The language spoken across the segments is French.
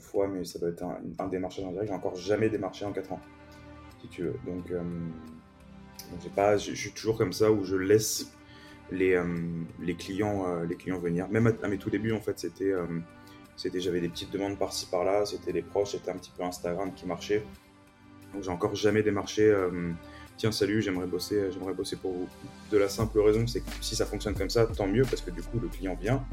fois, mais ça doit être un, démarchage en direct. J'ai encore jamais démarché en 4 ans, si tu veux. Donc, euh, pas, je suis toujours comme ça où je laisse les, euh, les, clients, euh, les clients venir. Même à, mes tout débuts, en fait, c'était, c'était j'avais des petites demandes par-ci par-là, c'était les proches, c'était un petit peu Instagram qui marchait. Donc, j'ai encore jamais démarché tiens salut j'aimerais bosser j'aimerais bosser pour vous. De la simple raison c'est que si ça fonctionne comme ça tant mieux parce que du coup le client vient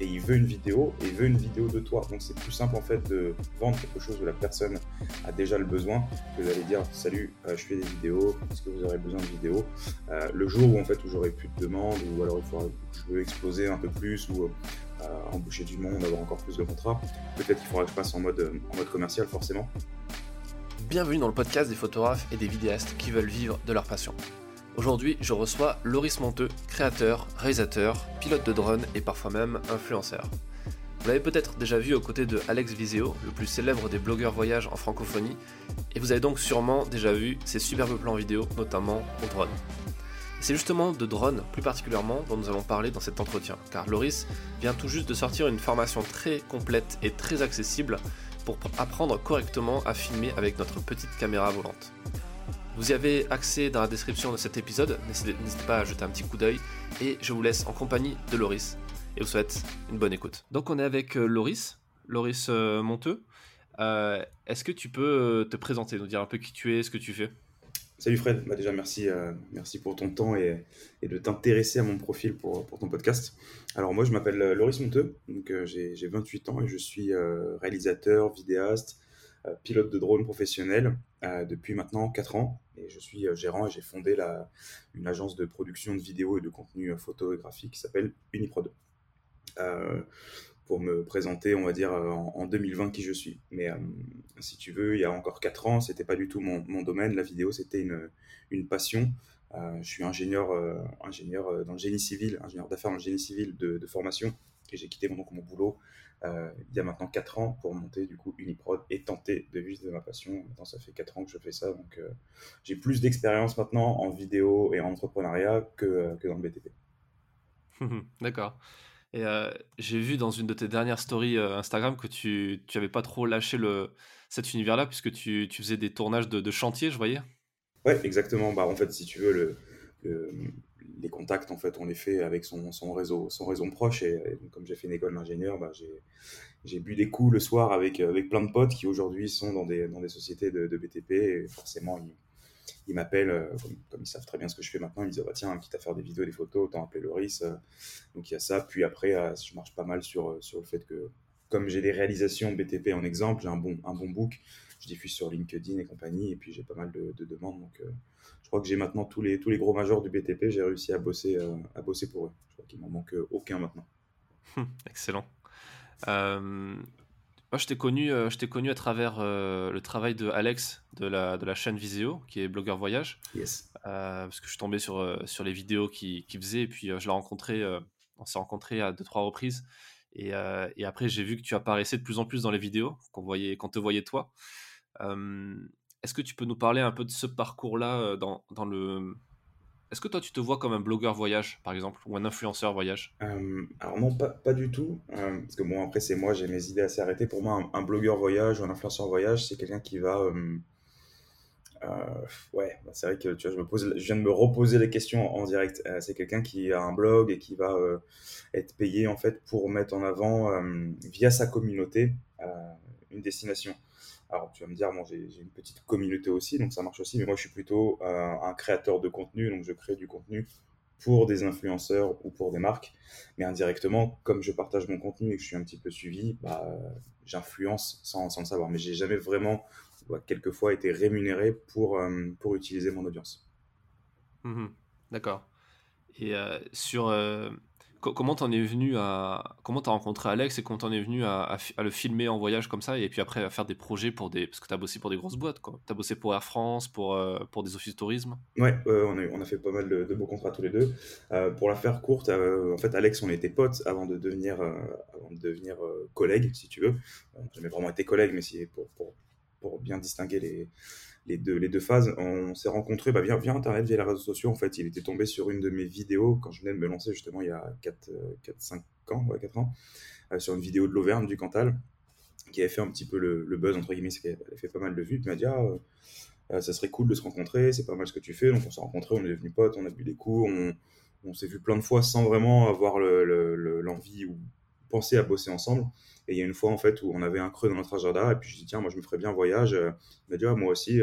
et il veut une vidéo et il veut une vidéo de toi. Donc c'est plus simple en fait de vendre quelque chose où la personne a déjà le besoin que d'aller dire salut euh, je fais des vidéos est-ce que vous aurez besoin de vidéos? Euh, le jour où en fait où j'aurai plus de demandes ou alors il faudra je veux exploser un peu plus ou euh, embaucher du monde avoir encore plus de contrats peut-être qu'il faudra que je passe en mode commercial forcément Bienvenue dans le podcast des photographes et des vidéastes qui veulent vivre de leur passion. Aujourd'hui, je reçois Loris Monteux, créateur, réalisateur, pilote de drone et parfois même influenceur. Vous l'avez peut-être déjà vu aux côtés de Alex Viseo, le plus célèbre des blogueurs voyage en francophonie, et vous avez donc sûrement déjà vu ses superbes plans vidéo, notamment au drone. C'est justement de drone, plus particulièrement, dont nous allons parler dans cet entretien, car Loris vient tout juste de sortir une formation très complète et très accessible pour apprendre correctement à filmer avec notre petite caméra volante. Vous y avez accès dans la description de cet épisode, n'hésitez pas à jeter un petit coup d'œil et je vous laisse en compagnie de Loris et vous souhaite une bonne écoute. Donc on est avec euh, Loris, Loris euh, Monteux. Euh, est-ce que tu peux te présenter, nous dire un peu qui tu es, ce que tu fais? Salut Fred, bah déjà merci, euh, merci pour ton temps et, de t'intéresser à mon profil pour, pour, ton podcast. Alors moi je m'appelle euh, Loris Monteux, euh, j'ai 28 ans et je suis réalisateur, vidéaste, pilote de drone professionnel depuis maintenant 4 ans. Et je suis gérant et j'ai fondé la, une agence de production de vidéos et de contenu photographique qui s'appelle Uniprod pour me présenter, on va dire, euh, en, 2020 qui je suis. Mais euh, si tu veux, il y a encore 4 ans, c'était pas du tout mon, domaine. La vidéo, c'était une, passion. Euh, je suis ingénieur, ingénieur dans le génie civil, ingénieur d'affaires dans le génie civil de, formation. Et j'ai quitté donc, mon boulot il y a maintenant 4 ans pour monter du coup Uniprod et tenter de vivre de ma passion. Maintenant, ça fait 4 ans que je fais ça. Donc, j'ai plus d'expérience maintenant en vidéo et en entrepreneuriat que, que dans le BTP. D'accord. Et euh, j'ai vu dans une de tes dernières stories euh, Instagram que tu n'avais pas trop lâché le, cet univers-là, puisque tu, tu, faisais des tournages de, de chantier, je voyais. Ouais, exactement. Bah, en fait, si tu veux, le, les contacts, en fait, on les fait avec son, son réseau, son réseau proche. Et, comme j'ai fait une école d'ingénieur, bah, j'ai bu des coups le soir avec, avec plein de potes qui aujourd'hui sont dans des, dans des sociétés de, de BTP. Et forcément, ils, ils m'appellent, euh, comme, ils savent très bien ce que je fais maintenant, ils me disent bah, tiens, quitte à faire des vidéos, des photos, autant appeler Loris. Euh. donc il y a ça. Puis après, euh, je marche pas mal sur, sur le fait que, comme j'ai des réalisations BTP en exemple, j'ai un bon, un bon book, je diffuse sur LinkedIn et compagnie, et puis j'ai pas mal de, demandes. Donc je crois que j'ai maintenant tous les, tous les gros majors du BTP, j'ai réussi à bosser, à bosser pour eux. Je crois qu'il m'en manque aucun maintenant. Excellent. Moi, je t'ai connu, euh, je t'ai connu à travers euh, le travail de Alex de la, de la chaîne Viseo, qui est blogueur voyage. Yes. Euh, parce que je suis tombé sur, sur les vidéos qu'il faisait, et puis je l'ai rencontré, on s'est rencontré à deux, trois reprises. Et, et après, j'ai vu que tu apparaissais de plus en plus dans les vidéos, qu'on voyait, qu'on te voyait toi. Est-ce que tu peux nous parler un peu de ce parcours-là dans, dans le, est-ce que toi, tu te vois comme un blogueur voyage, par exemple, ou un influenceur voyage? Euh, Alors non, pas, pas du tout. Euh, parce que bon, après, c'est moi, j'ai mes idées assez arrêtées. Pour moi, un, blogueur voyage ou un influenceur voyage, c'est quelqu'un qui va... Euh, ouais, bah, c'est vrai que je, me pose, je viens de me reposer les questions en direct. c'est quelqu'un qui a un blog et qui va être payé en fait pour mettre en avant, via sa communauté, une destination. Alors, tu vas me dire, bon, j'ai une petite communauté aussi, donc ça marche aussi, mais moi, je suis plutôt euh, un créateur de contenu, donc je crée du contenu pour des influenceurs ou pour des marques, mais indirectement, comme je partage mon contenu et que je suis un petit peu suivi, bah, j'influence sans, sans, le savoir, mais j'ai jamais vraiment, bah, quelquefois, été rémunéré pour, euh, pour utiliser mon audience. Mmh D'accord. Et euh, sur, comment t'en es venu à comment t'as rencontré Alex et comment t'en es venu à, le filmer en voyage comme ça et puis après à faire des projets pour des parce que t'as bossé pour des grosses boîtes quoi. T'as bossé pour Air France pour euh, pour des offices de tourisme. Ouais on, a, fait pas mal de, beaux contrats tous les deux. Euh, pour la faire courte euh, en fait Alex on était potes avant de devenir avant de devenir collègues si tu veux. On jamais vraiment été collègues mais c'est pour, pour, pour bien distinguer les les deux, phases. On s'est rencontrés bah, via, Internet, via les réseaux sociaux. En fait, il était tombé sur une de mes vidéos quand je venais de me lancer justement il y a 4-5 euh, ans, ouais, 4 ans, euh, sur une vidéo de l'Auvergne, du Cantal. qui avait fait un petit peu le, buzz, entre guillemets, qu'elle avait fait pas mal de vues, qui m'a dit ah, euh, ça serait cool de se rencontrer, c'est pas mal ce que tu fais. Donc on s'est rencontrés, on est devenus potes, on a bu des coups, on, on s'est vu plein de fois sans vraiment avoir l'envie ou penser à bosser ensemble. Et il y a une fois en fait où on avait un creux dans notre agenda et puis je dis tiens moi je me ferais bien un voyage. Il m'a dit ah, moi aussi.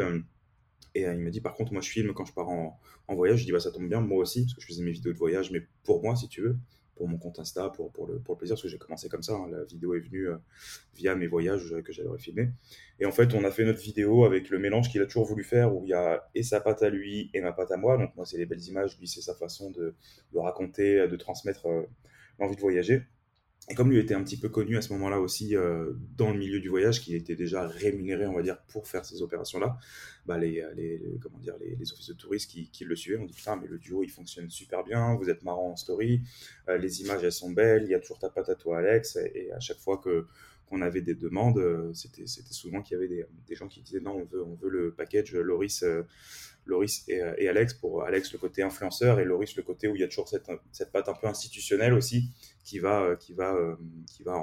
Et il m'a dit par contre moi je filme quand je pars en, voyage. Je dis bah ça tombe bien moi aussi parce que je faisais mes vidéos de voyage mais pour moi si tu veux pour mon compte Insta, pour, pour, le, pour le plaisir, parce que j'ai commencé comme ça. Hein. La vidéo est venue euh, via mes voyages que j'avais filmés. Et en fait, on a fait notre vidéo avec le mélange qu'il a toujours voulu faire, où il y a et sa patte à lui et ma patte à moi. Donc moi, c'est les belles images, lui, c'est sa façon de, raconter, de transmettre euh, l'envie de voyager. Et comme lui était un petit peu connu à ce moment-là aussi euh, dans le milieu du voyage, qui était déjà rémunéré, on va dire, pour faire ces opérations-là, bah les, les, comment dire, les, offices de touristes qui, le suivaient, on dit putain, mais le duo il fonctionne super bien, vous êtes marrant en story, euh, les images elles sont belles, il y a toujours ta patte à toi, Alex, et, à chaque fois qu'on avait des demandes, euh, c'était souvent qu'il y avait des, des, gens qui disaient non, on veut, on veut le package Loris Loris et, et, Alex, pour Alex le côté influenceur et Loris le côté où il y a toujours cette, cette patte un peu institutionnelle aussi qui va, qui va, euh, qui va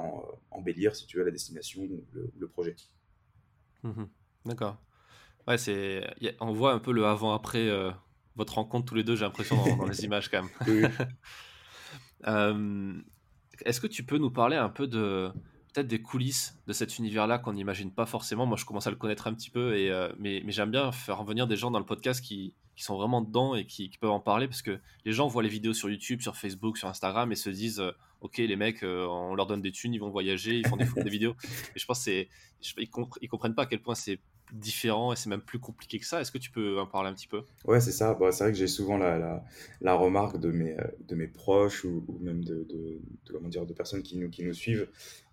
embellir, si tu veux, la destination ou le, projet. Mmh D'accord. Ouais, c'est, on voit un peu le avant-après euh, votre rencontre tous les deux, j'ai l'impression, dans, les images quand même. euh, est-ce que tu peux nous parler un peu de, peut-être des coulisses de cet univers-là qu'on n'imagine pas forcément. Moi, je commence à le connaître un petit peu, et, euh, mais, j'aime bien faire revenir des gens dans le podcast qui, sont vraiment dedans et qui, peuvent en parler parce que les gens voient les vidéos sur YouTube, sur Facebook, sur Instagram et se disent euh, Ok, les mecs, euh, on leur donne des thunes, ils vont voyager, ils font des, vidéos. Et je pense qu'ils ils comprennent pas à quel point c'est différent et c'est même plus compliqué que ça. Est-ce que tu peux en parler un petit peu? Ouais, c'est ça. Bah, c'est vrai que j'ai souvent la, remarque de mes, proches ou, même de, comment dire, de personnes qui nous suivent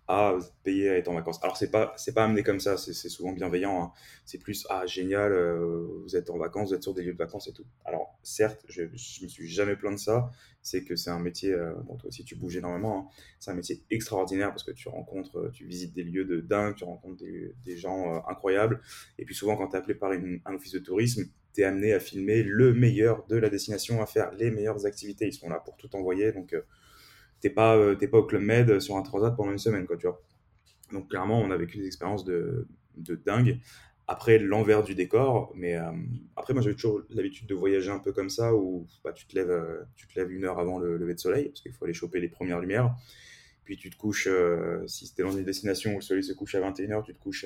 ah, payer à être en vacances. Alors, c'est pas, c'est pas amené comme ça, c'est souvent bienveillant. Hein. C'est plus, ah, génial, euh, vous êtes en vacances, vous êtes sur des lieux de vacances et tout. Alors, certes, je, je me suis jamais plaint de ça. C'est que c'est un métier, euh, bon, toi aussi, tu bouges énormément. Hein. C'est un métier extraordinaire parce que tu rencontres, euh, tu visites des lieux de dingue, tu rencontres des, gens incroyables. Et puis, souvent, quand tu es appelé par un office de tourisme, tu es amené à filmer le meilleur de la destination, à faire les meilleures activités. Ils sont là pour tout envoyer. Donc, t'es pas, euh, pas au Club Med sur un transat pendant une semaine, quoi. Donc clairement, on a vécu des expériences de, de dingue. Après, l'envers du décor, mais euh, après, moi, j'avais toujours l'habitude de voyager un peu comme ça, où bah, tu, te lèves, euh, tu te lèves une heure avant le lever de soleil, parce qu'il faut aller choper les premières lumières. Puis tu te couches, si c'était dans une destination où le soleil se couche à 21h, tu te couches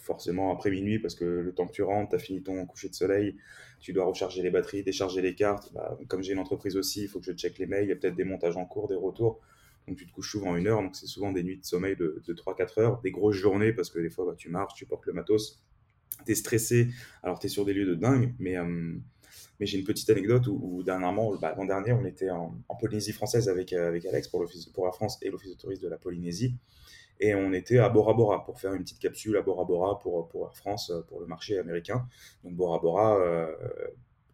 forcément après minuit parce que le temps que tu rentres, tu as fini ton coucher de soleil, tu dois recharger les batteries, décharger les cartes. Bah, comme j'ai une entreprise aussi, il faut que je check les mails, il y a peut-être des montages en cours, des retours. Donc tu te couches souvent une heure, donc c'est souvent des nuits de sommeil de, 3-4 heures, des grosses journées parce que des fois bah, tu marches, tu portes le matos, tu es stressé, alors tu es sur des lieux de dingue, mais, euh, j'ai une petite anecdote où, dernièrement, bah, l'an dernier, on était en, Polynésie française avec, euh, Alex pour, pour la France et l'Office de tourisme de la Polynésie. Et on était à Bora Bora pour faire une petite capsule à Bora Bora pour, pour Air France, euh, pour le marché américain. Donc Bora Bora, euh,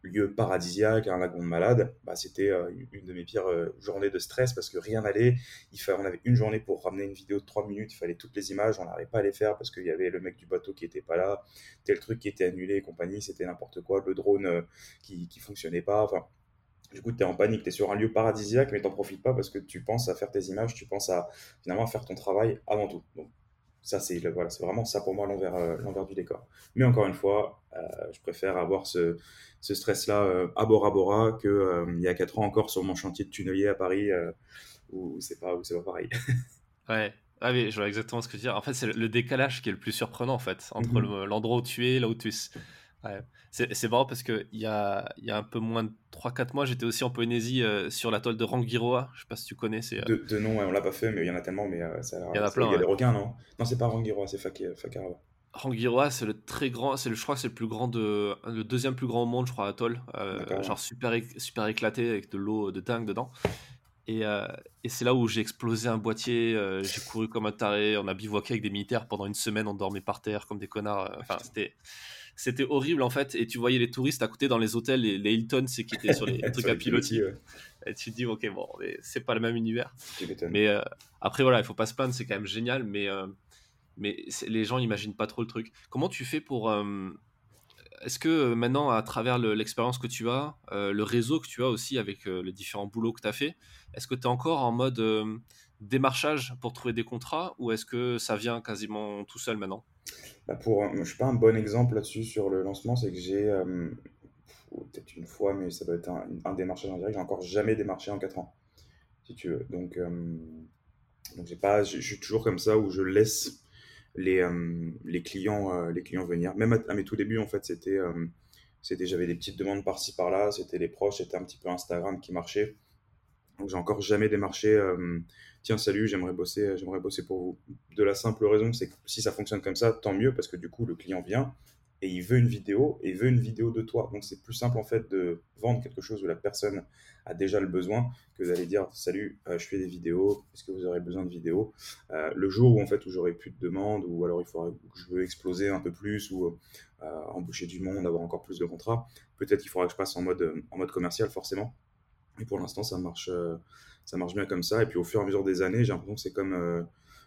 lieu paradisiaque, un lagon de malade, bah, c'était euh, une de mes pires journées de stress parce que rien n'allait. Il fallait, on avait une journée pour ramener une vidéo de 3 minutes, il fallait toutes les images, on n'arrivait pas à les faire parce qu'il y avait le mec du bateau qui était pas là, tel truc qui était annulé et compagnie, c'était n'importe quoi, le drone qui, qui fonctionnait pas. Du coup, tu es en panique, tu es sur un lieu paradisiaque, mais tu n'en profites pas parce que tu penses à faire tes images, tu penses à finalement faire ton travail avant tout. Donc, ça, c'est voilà, vraiment ça pour moi l'envers euh, du décor. Mais encore une fois, euh, je préfère avoir ce, ce stress-là euh, à Bora Bora que il y a 4 ans encore sur mon chantier de tunnelier à Paris où c'est pas, pas pareil. ouais. Ah oui, je vois exactement ce que tu veux dire. En fait, c'est le décalage qui est le plus surprenant en fait entre mhm. l'endroit où tu es, là où tu es. C'est marrant parce qu'il y a, y a un peu moins de 3-4 mois, j'étais aussi en Polynésie euh, sur l'atoll de Rangiroa. Je sais pas si tu connais. Euh, de, de, nom, on l'a pas fait, mais il y en a tellement. Mais euh, ça, il y en a plein. Il y a des requins, non? Non, c'est pas Rangiroa, c'est Fakarawa. Rangiroa, c'est le très grand, c'est le, je crois que c'est le plus grand de, le deuxième plus grand au monde, je crois, atoll. genre super, super éclaté avec de l'eau de dingue dedans. Et, et c'est là où j'ai explosé un boîtier, j'ai couru comme un taré, on a bivouaqué avec des militaires pendant une semaine, on dormait par terre comme des connards. Enfin, c'était c'était horrible en fait. Et tu voyais les touristes à côté dans les hôtels, les, les Hilton, c'est qui étaient sur les trucs à piloter. Et tu te dis, ok, bon, c'est pas le même univers. Mais euh, après, voilà, il faut pas se plaindre, c'est quand même génial, mais, euh, mais les gens n'imaginent pas trop le truc. Comment tu fais pour. Euh, est-ce que maintenant, à travers l'expérience que tu as, le réseau que tu as aussi avec les différents boulots que tu as fait, est-ce que tu es encore en mode démarchage pour trouver des contrats ou est-ce que ça vient quasiment tout seul maintenant? Bah pour, Je ne suis pas un bon exemple là-dessus sur le lancement, c'est que j'ai peut-être une fois, mais ça doit être un, démarchage en direct, j'ai encore jamais démarché en 4 ans, si tu veux. Donc, donc j'ai pas, je suis toujours comme ça où je laisse les, les, clients, les clients venir. Même à, mes tout débuts, en fait, c'était, c'était j'avais des petites demandes par-ci par-là, c'était les proches, c'était un petit peu Instagram qui marchait. Donc j'ai encore jamais démarché. Tiens, salut, j'aimerais bosser, j'aimerais bosser pour vous. De la simple raison, c'est que si ça fonctionne comme ça, tant mieux parce que du coup le client vient et il veut une vidéo et il veut une vidéo de toi. Donc c'est plus simple en fait de vendre quelque chose où la personne a déjà le besoin que d'aller dire salut, euh, je fais des vidéos, est-ce que vous aurez besoin de vidéos? Euh, Le jour où en fait où j'aurai plus de demandes ou alors il faudra que je veux exploser un peu plus ou euh, embaucher du monde, avoir encore plus de contrats, peut-être qu'il faudra que je passe en mode en mode commercial forcément. Et pour l'instant ça marche ça marche bien comme ça et puis au fur et à mesure des années, j'ai l'impression que c'est comme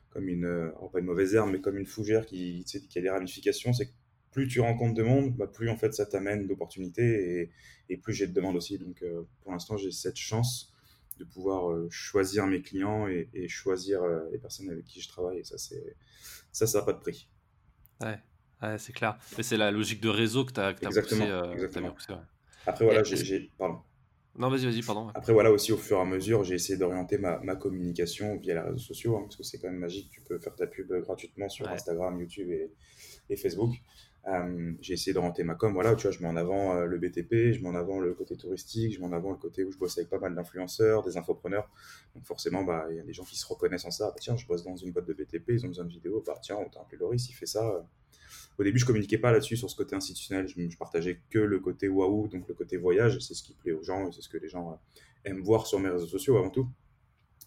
comme une, pas une mauvaise herbe, mais comme une fougère qui, qui a des ramifications. C'est plus tu rencontres de monde, bah, plus en fait ça t'amène d'opportunités et, plus j'ai de demandes aussi. Donc euh, pour l'instant, j'ai cette chance de pouvoir euh, choisir mes clients et, choisir euh, les personnes avec qui je travaille. Et ça, c'est ça, ça n'a pas de prix. Ouais, c'est clair. Mais c'est la logique de réseau que tu as, exactement, exactement. Après, voilà, j'ai. Pardon. Non, vas-y, vas-y, pardon. Après, voilà, aussi, au fur et à mesure, j'ai essayé d'orienter ma, ma, communication via les réseaux sociaux, hein, parce que c'est quand même magique. Tu peux faire ta pub gratuitement sur Instagram, YouTube et, et Facebook. Euh, j'ai essayé de renter ma com. Voilà, tu vois, je mets en avant euh, le BTP, je mets en avant le côté touristique, je mets en avant le côté où je bosse avec pas mal d'influenceurs, des infopreneurs. Donc forcément, bah, il y a des gens qui se reconnaissent en ça. Bah, tiens, je bosse dans une boîte de BTP, ils ont besoin de vidéos. Bah, tiens, on t'a appelé Loris, il fait ça. Au début, je communiquais pas là-dessus sur ce côté institutionnel. Je, partageais que le côté waouh, donc le côté voyage. C'est ce qui plaît aux gens et c'est ce que les gens euh, aiment voir sur mes réseaux sociaux avant tout.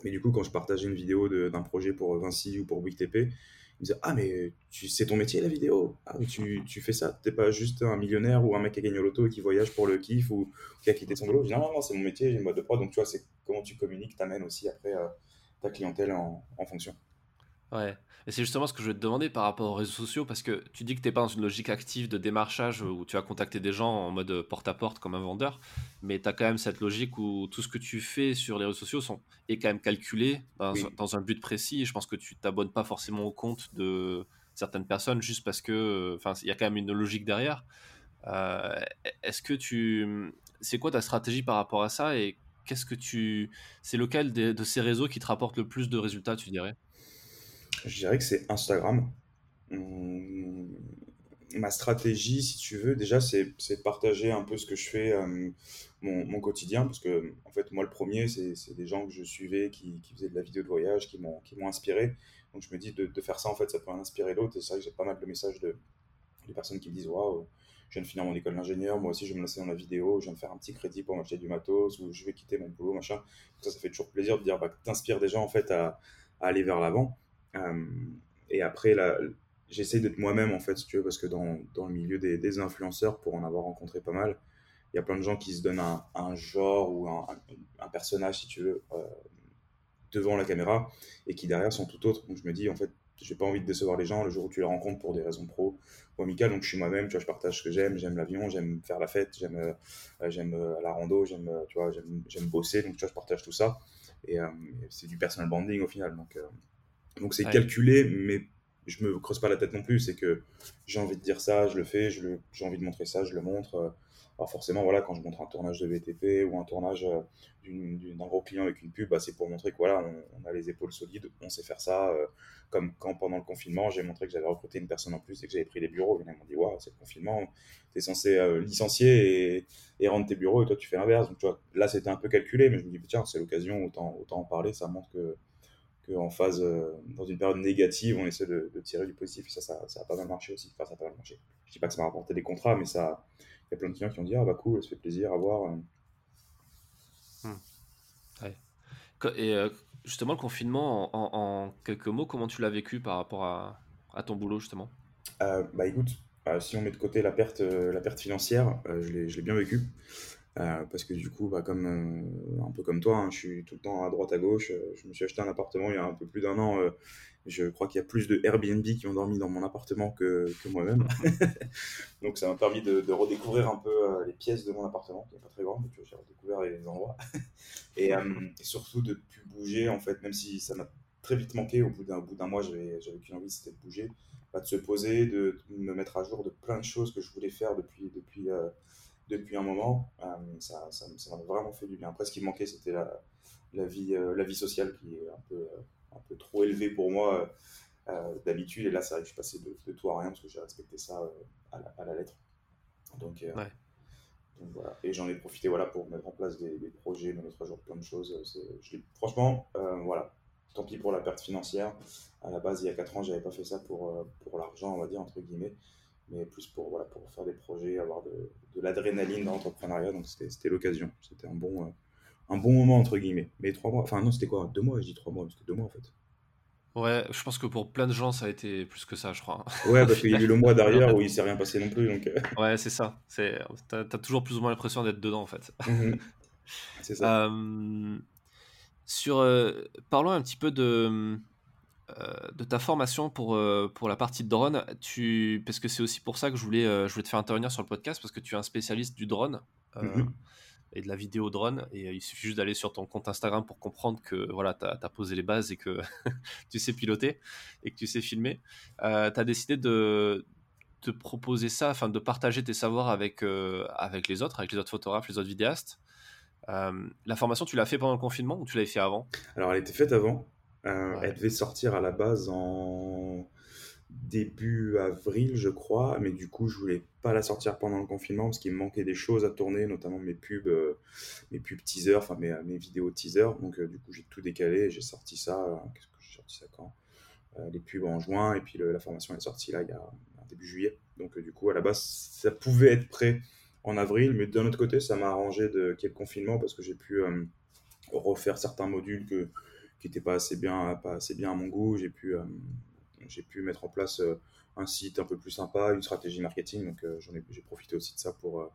Mais du coup, quand je partageais une vidéo d'un projet pour Vinci ou pour WeekTP, me disait Ah, mais c'est ton métier la vidéo Ah, tu, fais ça T'es pas juste un millionnaire ou un mec qui a gagné au loto et qui voyage pour le kiff ou qui a quitté son boulot Je dis Non, non, c'est mon métier, j'ai une boîte de prod. Donc, tu vois, c'est comment tu communiques, t'amènes aussi après euh, ta clientèle en, en fonction. Ouais. Et c'est justement ce que je vais te demander par rapport aux réseaux sociaux, parce que tu dis que tu n'es pas dans une logique active de démarchage où tu vas contacter des gens en mode porte-à-porte comme un vendeur, mais tu as quand même cette logique où tout ce que tu fais sur les réseaux sociaux sont, est quand même calculé dans, un but précis. Et je pense que tu t'abonnes pas forcément au compte de certaines personnes juste parce que, enfin, il y a quand même une logique derrière. Euh, est-ce que tu, c'est quoi ta stratégie par rapport à ça et qu'est-ce que tu, c'est lequel de, de ces réseaux qui te rapporte le plus de résultats, tu dirais? Je dirais que c'est Instagram. Hum, ma stratégie, si tu veux, déjà, c'est de partager un peu ce que je fais, euh, mon, quotidien, parce que, en fait, moi, le premier, c'est des gens que je suivais qui, qui, faisaient de la vidéo de voyage, qui m'ont inspiré. Donc, je me dis, de, de, faire ça, en fait, ça peut en inspirer d'autres. Et c'est vrai que j'ai pas mal de messages de, de personnes qui me disent, waouh, je viens de finir mon école d'ingénieur, moi aussi, je vais me lancer dans la vidéo, je viens de faire un petit crédit pour m'acheter du matos, ou je vais quitter mon boulot, machin. Ça, ça fait toujours plaisir de dire, bah, t'inspires des gens, en fait, à aller vers l'avant. Euh, et après, j'essaie d'être moi-même, en fait, si tu veux, parce que dans, dans le milieu des, des, influenceurs, pour en avoir rencontré pas mal, il y a plein de gens qui se donnent un, un genre ou un, un, personnage, si tu veux, euh, devant la caméra et qui derrière sont tout autres. Donc je me dis, en fait, j'ai pas envie de décevoir les gens le jour où tu les rencontres pour des raisons pro ou amicales. Donc je suis moi-même, tu vois, je partage ce que j'aime, j'aime l'avion, j'aime faire la fête, j'aime euh, j'aime la rando, j'aime tu bosser. Donc tu vois, je partage tout ça et c'est du personal branding au final. Donc donc c'est calculé, mais je me creuse pas la tête non plus. C'est que j'ai envie de dire ça, je le fais, j'ai envie de montrer ça, je le montre. Alors forcément, voilà, quand je montre un tournage de VTP ou un tournage euh, d'un gros client avec une pub, bah, c'est pour montrer que voilà, on, a les épaules solides, on sait faire ça. Euh, comme quand pendant le confinement, j'ai montré que j'avais recruté une personne en plus et que j'avais pris les bureaux. Ils m'ont dit, waouh, c'est le confinement, tu es censé euh, licencier et, et, rendre tes bureaux et toi tu fais l'inverse. Donc tu vois, là c'était un peu calculé, mais je me dis, tiens, c'est l'occasion, autant, autant en parler, ça montre que qu'en phase, euh, dans une période négative, on essaie de, tirer du positif. Et ça, ça, a pas mal marché aussi. Enfin, ça a pas mal marché. Je dis pas que ça m'a rapporté des contrats, mais ça, il y a plein de clients qui ont dit Ah bah cool, ça fait plaisir à voir. Hmm. Et euh, justement, le confinement, en, quelques mots, comment tu l'as vécu par rapport à, à ton boulot, justement? Euh, Bah écoute, si on met de côté la perte, la perte financière, je l'ai bien vécu. Euh, parce que du coup, bah, comme, euh, un peu comme toi, hein, je suis tout le temps à droite à gauche. Euh, je me suis acheté un appartement il y a un peu plus d'un an. je crois qu'il y a plus de Airbnb qui ont dormi dans mon appartement que, que moi-même. Donc ça m'a permis de, de, redécouvrir un peu les pièces de mon appartement, qui n'est pas très grand, mais j'ai redécouvert les endroits. et, surtout de plus bouger, en fait, même si ça m'a très vite manqué. Au bout d'un mois, j'avais qu'une envie, c'était de bouger, de se poser, de, me mettre à jour de plein de choses que je voulais faire depuis, depuis depuis un moment. Euh, ça, m'a vraiment fait du bien. Après, ce qui me manquait, c'était la, la, vie, euh, la vie sociale qui est un peu, euh, un peu trop élevée pour moi d'habitude. Et là, c'est vrai que je suis passé de, tout à rien parce que j'ai respecté ça à la, lettre. Donc, voilà. Et j'en ai profité voilà, pour mettre en place des, projets, me mettre à jour plein de choses. Je franchement, voilà, tant pis pour la perte financière. À la base, il y a 4 ans, j'avais pas fait ça pour, pour l'argent, on va dire, entre guillemets mais plus pour, voilà, pour faire des projets, avoir de, de l'adrénaline dans l'entrepreneuriat. Donc c'était l'occasion. C'était un bon, euh, un bon moment, entre guillemets. Mais trois mois, enfin non, c'était quoi? Deux mois, je dis trois mois, c'était deux mois en fait. Ouais, je pense que pour plein de gens, ça a été plus que ça, je crois. Ouais, parce qu'il y a eu le mois derrière où il s'est rien passé non plus. Donc... Euh. Ouais, c'est ça. T'as as toujours plus ou moins l'impression d'être dedans, en fait. Mhm. C'est ça. Euh, sur, parlons un petit peu de, de ta formation pour, euh, pour la partie drone, tu, parce que c'est aussi pour ça que je voulais, euh, je voulais te faire intervenir sur le podcast, parce que tu es un spécialiste du drone mhm. et de la vidéo drone, et il suffit juste d'aller sur ton compte Instagram pour comprendre que voilà, tu as, posé les bases et que tu sais piloter et que tu sais filmer. tu as décidé de te proposer ça, afin de partager tes savoirs avec, avec les autres, avec les autres photographes, les autres vidéastes. la formation, tu l'as fait pendant le confinement ou tu l'avais fait avant? Alors, elle était faite avant. Euh, elle devait sortir à la base en début avril, je crois, mais du coup, je voulais pas la sortir pendant le confinement parce qu'il me manquait des choses à tourner, notamment mes pubs, euh, mes pubs teaser, enfin mes, mes vidéos teaser. Donc, euh, du coup, j'ai tout décalé et j'ai sorti ça. Qu'est-ce que j'ai sorti ça quand? Les pubs en juin et puis la formation est sortie là il y a début juillet. Donc, du coup, à la base, ça pouvait être prêt en avril, mais d'un autre côté, ça m'a arrangé de qu'il y ait le confinement parce que j'ai pu refaire certains modules que qui n'était pas assez bien, pas assez bien à mon goût. J'ai pu, euh, j'ai pu mettre en place euh, un site un peu plus sympa, une stratégie marketing. Donc euh, j'en ai, j'ai profité aussi de ça pour,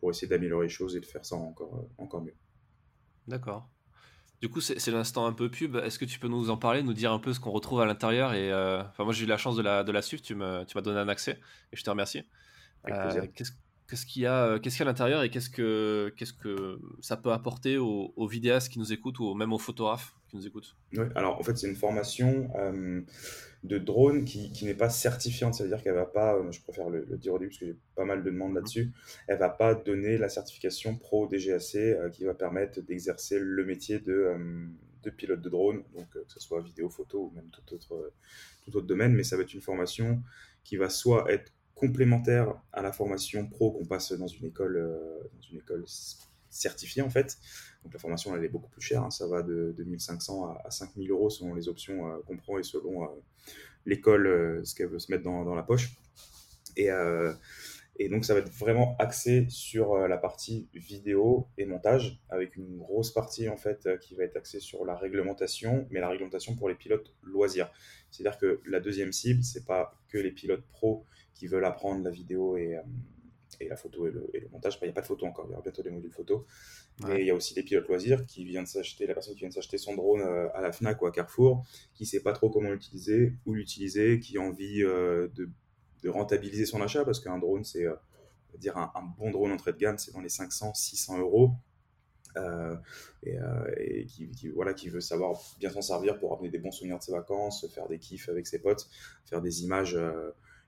pour essayer d'améliorer les choses et de faire ça encore, encore mieux. D'accord. Du coup, c'est, l'instant un peu pub. Est-ce que tu peux nous en parler, nous dire un peu ce qu'on retrouve à l'intérieur et enfin, moi j'ai eu la chance de la, de la suivre. Tu, me, tu m'as donné un accès et je te remercie. qu'est-ce, qu'est-ce qu'il y a, qu'est-ce qu'il y a à l'intérieur et qu'est-ce que, qu'est-ce que ça peut apporter aux, aux vidéastes qui nous écoutent ou même aux photographes? Nous écoutent Oui, alors en fait, c'est une formation euh, de drone qui, qui n'est pas certifiante. C'est-à-dire qu'elle va pas, euh, je préfère le, dire au début parce que j'ai pas mal de demandes là-dessus, elle va pas donner la certification pro DGAC euh, qui va permettre d'exercer le métier de, de, pilote de drone, donc que ce soit vidéo, photo ou même tout autre, tout autre domaine. Mais ça va être une formation qui va soit être complémentaire à la formation pro qu'on passe dans une école, dans une école certifiée en fait, donc la formation, elle est beaucoup plus chère. Hein. Ça va de, 2500 à, 5000 euros selon les options euh, qu'on prend et selon euh, l'école, euh, ce qu'elle veut se mettre dans, la poche. Et, et, donc, ça va être vraiment axé sur la partie vidéo et montage, avec une grosse partie en fait qui va être axée sur la réglementation, mais la réglementation pour les pilotes loisirs. C'est-à-dire que la deuxième cible, c'est pas que les pilotes pros qui veulent apprendre la vidéo et, et la photo et le, montage. il n'y a pas de photo encore, il y aura bientôt des modules photo. Mais il y a aussi des pilotes loisirs qui viennent s'acheter, la personne qui vient de s'acheter son drone euh, à la Fnac ou à Carrefour, qui ne sait pas trop comment l'utiliser, où l'utiliser, qui a envie euh, de, rentabiliser son achat, parce qu'un drone, c'est euh, dire un, bon drone entrée de gamme, c'est dans les 500, 600 euros. et, qui, voilà, qui veut savoir bien s'en servir pour amener des bons souvenirs de ses vacances, faire des kiffs avec ses potes, faire des images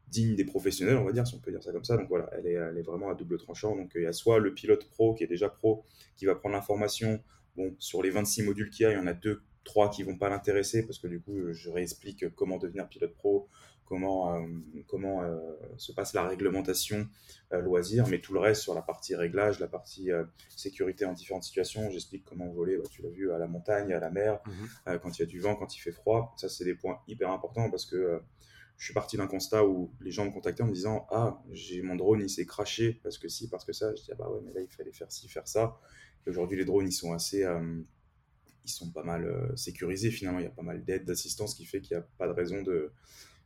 digne des professionnels, on va dire, si on peut dire ça comme ça. Donc voilà, elle est, elle est vraiment à double tranchant. Donc il y a soit le pilote pro qui est déjà pro, qui va prendre l'information. Bon, sur les 26 modules qu'il y a, il y en a deux, trois qui vont pas l'intéresser parce que du coup, je réexplique comment devenir pilote pro, comment, euh, comment euh, se passe la réglementation euh, loisir, mais tout le reste sur la partie réglage, la partie sécurité en différentes situations, j'explique comment voler, bah, tu l'as vu, à la montagne, à la mer, mhm. quand il y a du vent, quand il fait froid. Ça, c'est des points hyper importants parce que je suis parti d'un constat où les gens me contactaient en me disant Ah, j'ai mon drone, il s'est craché parce que si, parce que ça. Je dis Ah, bah ouais, mais là, il fallait faire ci, faire ça. Et aujourd'hui, les drones, ils sont assez. Euh, ils sont pas mal euh, sécurisés finalement. Il y a pas mal d'aide, d'assistance qui fait qu'il n'y a pas de raison de,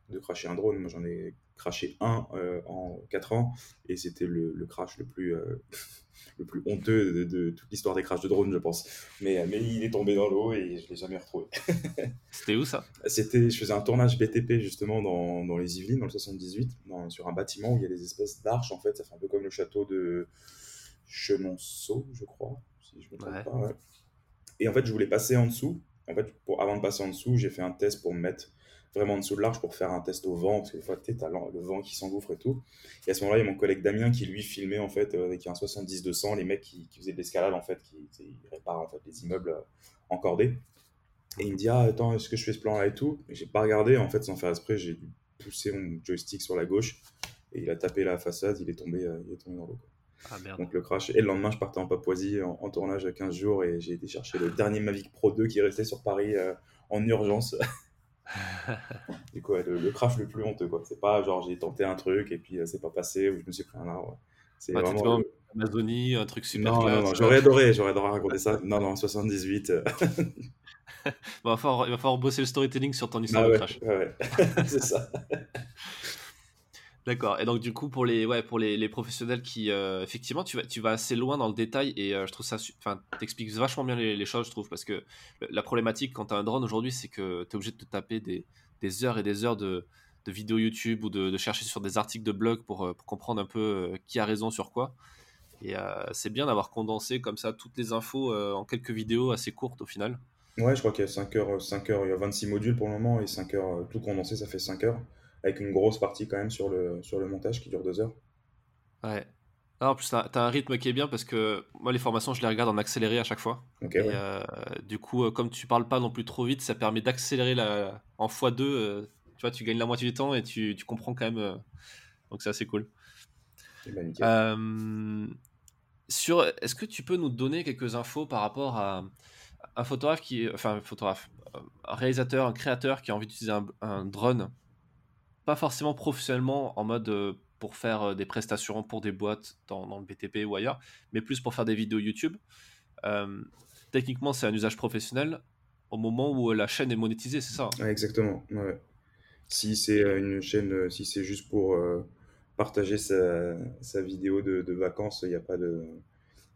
de cracher un drone. Moi, j'en ai craché un euh, en 4 ans et c'était le, le, crash le plus, le plus honteux de, toute l'histoire des crashs de drone, je pense. Mais, mais il est tombé dans l'eau et je l'ai jamais retrouvé. C'était où ça? C'était, je faisais un tournage BTP justement dans, dans les Yvelines, dans le 78, sur un bâtiment où il y a des espèces d'arches en fait. Ça fait un peu comme le château de Chenonceau, je crois, si je me trompe pas. Et en fait, je voulais passer en dessous. En fait, pour, avant de passer en dessous, j'ai fait un test pour me mettre vraiment en dessous de l'arche pour faire un test au vent, parce que des fois, tu as le vent qui s'engouffre et tout. Et à ce moment-là, il y a mon collègue Damien qui, lui, filmait, en fait, euh, avec un 70-200, les mecs qui, faisaient de l'escalade, en fait, qui, réparent, en fait, les immeubles euh, encordés. Et il me dit, ah, attends, est-ce que je fais ce plan-là et tout? Et j'ai pas regardé, en fait, sans faire exprès, j'ai dû pousser mon joystick sur la gauche, et il a tapé la façade, il est tombé, euh, il est tombé dans l'eau. Ah, Donc le crash. Et le lendemain, je partais en Papouasie en, tournage à 15 jours et j'ai été chercher le dernier Mavic Pro 2 qui restait sur Paris en urgence. du coup, le, crash le plus honteux, quoi. C'est pas genre j'ai tenté un truc et puis euh, c'est pas passé ou je me suis pris un arbre. C'est vraiment. Amazonie, un truc super Non, non, non, j'aurais adoré, j'aurais adoré raconter ça. Non, non, 78. Euh. il, va falloir, il va falloir bosser le storytelling sur ton histoire ah de crash. Ouais, c'est ça. D'accord. Et donc du coup pour les ouais pour les, professionnels qui euh, effectivement tu vas tu vas assez loin dans le détail et euh, je trouve ça enfin t'expliques vachement bien les, choses je trouve parce que la problématique quand tu as un drone aujourd'hui c'est que tu es obligé de te taper des, des, heures et des heures de, de vidéos YouTube ou de, chercher sur des articles de blog pour, euh, comprendre un peu qui a raison sur quoi. Et c'est bien d'avoir condensé comme ça toutes les infos en quelques vidéos assez courtes au final. Ouais, je crois qu'il y a 5 heures, 5 heures, il y a 26 modules pour le moment et 5 heures, tout condensé, ça fait 5 heures avec une grosse partie quand même sur le, sur le montage qui dure deux heures. Ouais. Ah, en plus, tu as, un rythme qui est bien parce que moi, les formations, je les regarde en accéléré à chaque fois. et euh, du coup, euh, comme tu parles pas non plus trop vite, ça permet d'accélérer la... en x2. Euh, tu vois, tu gagnes la moitié du temps et tu, tu comprends quand même. donc, c'est assez cool. sur, est-ce que tu peux nous donner quelques infos par rapport à un photographe qui, enfin, un photographe, un réalisateur, un créateur qui a envie d'utiliser un, un drone? Pas forcément professionnellement en mode euh, pour faire euh, des prestations pour des boîtes dans, le BTP ou ailleurs, mais plus pour faire des vidéos YouTube. Euh, techniquement, c'est un usage professionnel au moment où la chaîne est monétisée, c'est ça hein? Exactement. Si c'est une chaîne, si c'est juste pour partager sa, sa, vidéo de, de vacances, il n'y a pas de,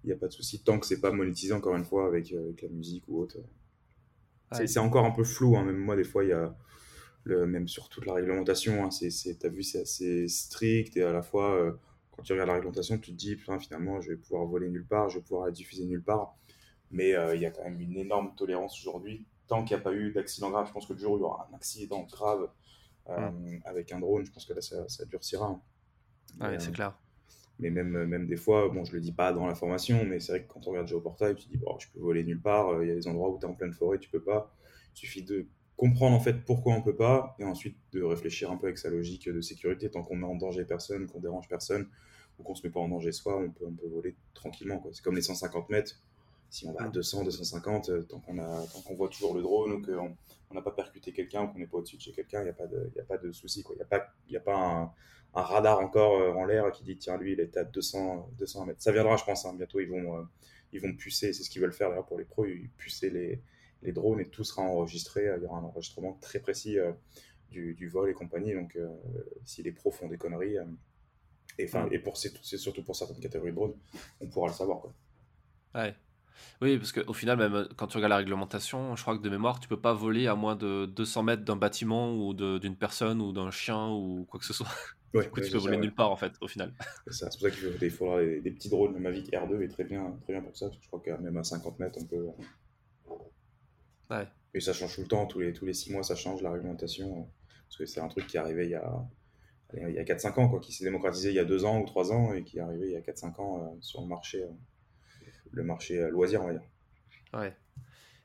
il a pas de souci tant que c'est pas monétisé encore une fois avec, avec la musique ou autre. C'est encore un peu flou. Hein. Même moi, des fois, il y a même sur toute la réglementation, hein, c'est, tu as vu, c'est assez strict et à la fois, euh, quand tu regardes la réglementation, tu te dis, finalement, je vais pouvoir voler nulle part, je vais pouvoir la diffuser nulle part. Mais euh, il y a quand même une énorme tolérance aujourd'hui. Tant qu'il n'y a pas eu d'accident grave, je pense que le jour où il y aura un accident grave euh, avec un drone, je pense que là, ça, ça durcira. Hein. Ah c'est clair. Mais même, même des fois, bon, je le dis pas dans la formation, mais c'est vrai que quand on regarde Géoportail, tu te dis, bon, je peux voler nulle part, il y a des endroits où tu es en pleine forêt, tu peux pas. Il suffit de comprendre en fait pourquoi on peut pas, et ensuite de réfléchir un peu avec sa logique de sécurité. Tant qu'on met en danger personne, qu'on dérange personne, ou qu'on se met pas en danger soi, on peut, on peut voler tranquillement. C'est comme les 150 mètres. Si on va à 200, 250, euh, tant qu'on qu'on voit toujours le drone ou qu'on n'a pas percuté quelqu'un ou qu'on n'est pas au-dessus de chez quelqu'un, il n'y a pas de, y a pas de souci. Il n'y a pas, y a pas un, un radar encore euh, en l'air qui dit tiens lui il est à 200, 200 mètres. Ça viendra, je pense. Hein. bientôt ils vont, euh, ils vont pucer. C'est ce qu'ils veulent faire d'ailleurs pour les pros. Ils pucer les, les drones et tout sera enregistré. Il y aura un enregistrement très précis euh, du, vol et compagnie. Donc, euh, si les pros font des conneries, euh, et, pour c'est surtout pour certaines catégories de drones, on pourra le savoir. Quoi. Ouais. Oui, parce qu'au final, même quand tu regardes la réglementation, je crois que de mémoire, tu peux pas voler à moins de 200 mètres d'un bâtiment ou d'une personne ou d'un chien ou quoi que ce soit. du coup, tu peux voler nulle part en fait, au final. C'est pour ça qu'il faudra des, des, petits drones. Le Mavic R2 est très bien, très bien pour ça. Je crois que même à 50 mètres, on peut, et ça change tout le temps, tous les, tous les six mois, ça change la réglementation. Parce que c'est un truc qui est arrivé il y a, il y a 4-5 ans, quoi, qui s'est démocratisé il y a 2 ans ou 3 ans et qui est arrivé il y a 4-5 ans euh, sur le marché, euh, le marché euh, loisir, on va dire. Ouais.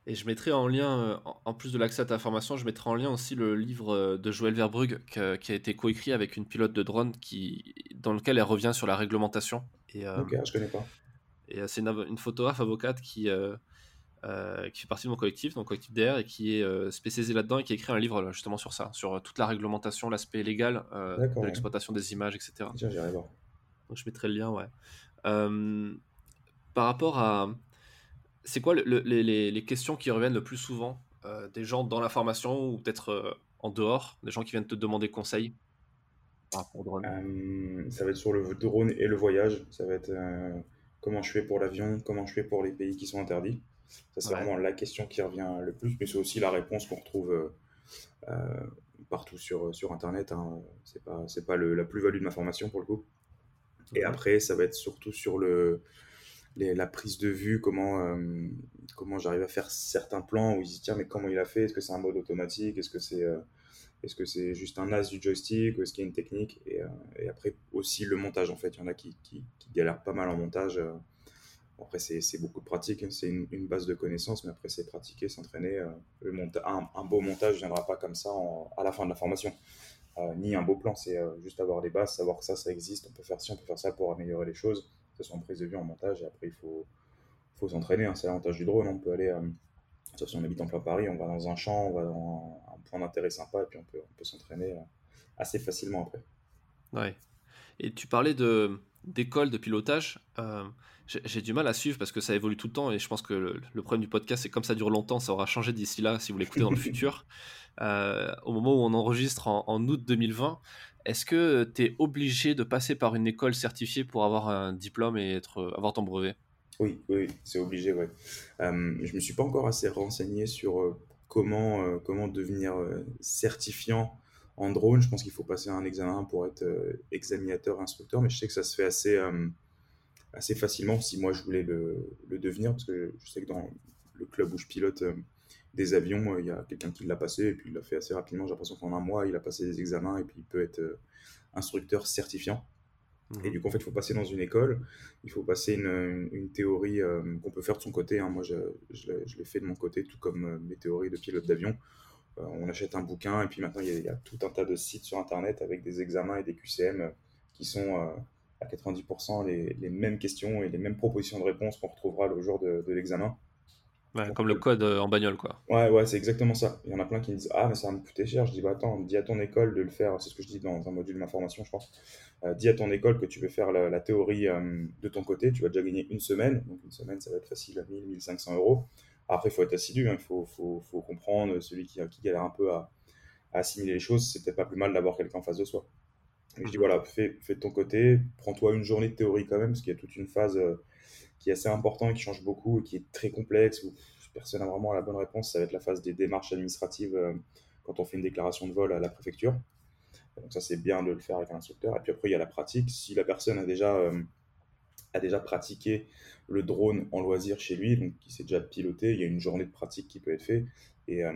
Et je mettrai en lien, en plus de l'accès à ta formation, je mettrai en lien aussi le livre de Joël Verbrugge qui a été coécrit avec une pilote de drone qui, dans lequel elle revient sur la réglementation. Et, ok, je connais pas. Et c'est une, une, photographe avocate qui, euh, qui fait partie de mon collectif, donc collectif DR, et qui est euh, spécialisé là-dedans et qui a écrit un livre justement sur ça, sur euh, toute la réglementation, l'aspect légal de l'exploitation des images, etc. Tiens, j'irai voir. Donc je mettrai le lien, ouais. par rapport à. C'est quoi les, les, questions qui reviennent le plus souvent des gens dans la formation ou peut-être en dehors, des gens qui viennent te demander conseil par rapport au drone? Ça va être sur le drone et le voyage. Ça va être comment je fais pour l'avion, comment je fais pour les pays qui sont interdits. Ça, c'est vraiment la question qui revient le plus, mais c'est aussi la réponse qu'on retrouve partout sur, sur Internet. Hein. C'est pas, c'est pas le, la plus-value de ma formation pour le coup. Et après, ça va être surtout sur le, la prise de vue, comment, euh, comment j'arrive à faire certains plans où il se dit tiens, mais comment il a fait? Est-ce que c'est un mode automatique? Est-ce que c'est euh, est-ce que c'est juste un as du joystick? Ou est-ce qu'il y a une technique? Et, euh, et, après aussi le montage en fait. Il y en a qui, qui, qui galèrent pas mal en montage. Après, c'est beaucoup de pratique, hein. c'est une, base de connaissances, mais après, c'est pratiquer, s'entraîner. le un, beau montage ne viendra pas comme ça à la fin de la formation. ni un beau plan, c'est juste avoir les bases, savoir que ça, ça existe, on peut faire ci, on peut faire ça pour améliorer les choses que ce soit en prise de vue, en montage, et après il faut, faut s'entraîner. Hein. C'est l'avantage du drone, on peut aller, euh, sauf si on habite en plein Paris, on va dans un champ, on va dans un point d'intérêt sympa, et puis on peut, on peut s'entraîner euh, assez facilement après. Ouais. Et tu parlais de d'école de pilotage. Euh, j'ai du mal à suivre parce que ça évolue tout le temps et je pense que le, problème du podcast c'est comme ça dure longtemps, ça aura changé d'ici là si vous l'écoutez dans le futur. au moment où on enregistre en, en août 2020, est-ce que tu es obligé de passer par une école certifiée pour avoir un diplôme et être, avoir ton brevet? Oui, oui, c'est obligé, ouais. Euh, je me suis pas encore assez renseigné sur euh, comment, euh, comment devenir euh, certifiant en drone. Je pense qu'il faut passer un examen pour être examinateur, instructeur, mais je sais que ça se fait assez, assez facilement si moi je voulais le, le, devenir, parce que je sais que dans le club où je pilote des avions, euh, il y a quelqu'un qui l'a passé et puis il l'a fait assez rapidement. J'ai l'impression qu'en un mois, il a passé des examens et puis il peut être euh, instructeur certifiant. Mhm. Et du coup, en fait, il faut passer dans une école, il faut passer une, une, théorie euh, qu'on peut faire de son côté. Hein. Moi, je, je, l'ai fait de mon côté, tout comme mes théories de pilote d'avion. On achète un bouquin et puis maintenant, il y, a, tout un tas de sites sur Internet avec des examens et des QCM qui sont à 90% les, les, mêmes questions et les mêmes propositions de réponse qu'on retrouvera le jour de, de l'examen comme le code euh, en bagnole, quoi. Ouais, ouais, c'est exactement ça. Il y en a plein qui me disent Ah, mais ça va me coûter cher. Je dis Bah attends, dis à ton école de le faire. C'est ce que je dis dans un module de ma formation, je pense. Euh, dis à ton école que tu veux faire la, théorie euh, de ton côté. Tu vas déjà gagner une semaine. Donc une semaine, ça va être facile à 1000, 1500 euros. Après, il faut être assidu. Hein. Il faut, faut, faut, comprendre. Celui qui, qui galère un peu à, assimiler les choses, c'est peut-être pas plus mal d'avoir quelqu'un en face de soi. Et je dis Voilà, fais, fais de ton côté. Prends-toi une journée de théorie quand même, parce qu'il y a toute une phase qui est assez important, qui change beaucoup et qui est très complexe, où personne n'a vraiment la bonne réponse. Ça va être la phase des démarches administratives euh, quand on fait une déclaration de vol à la préfecture. Donc ça, c'est bien de le faire avec un instructeur. Et puis après, il y a la pratique. Si la personne a déjà, euh, a déjà pratiqué le drone en loisir chez lui, donc qui s'est déjà piloté, il y a une journée de pratique qui peut être faite. Et euh,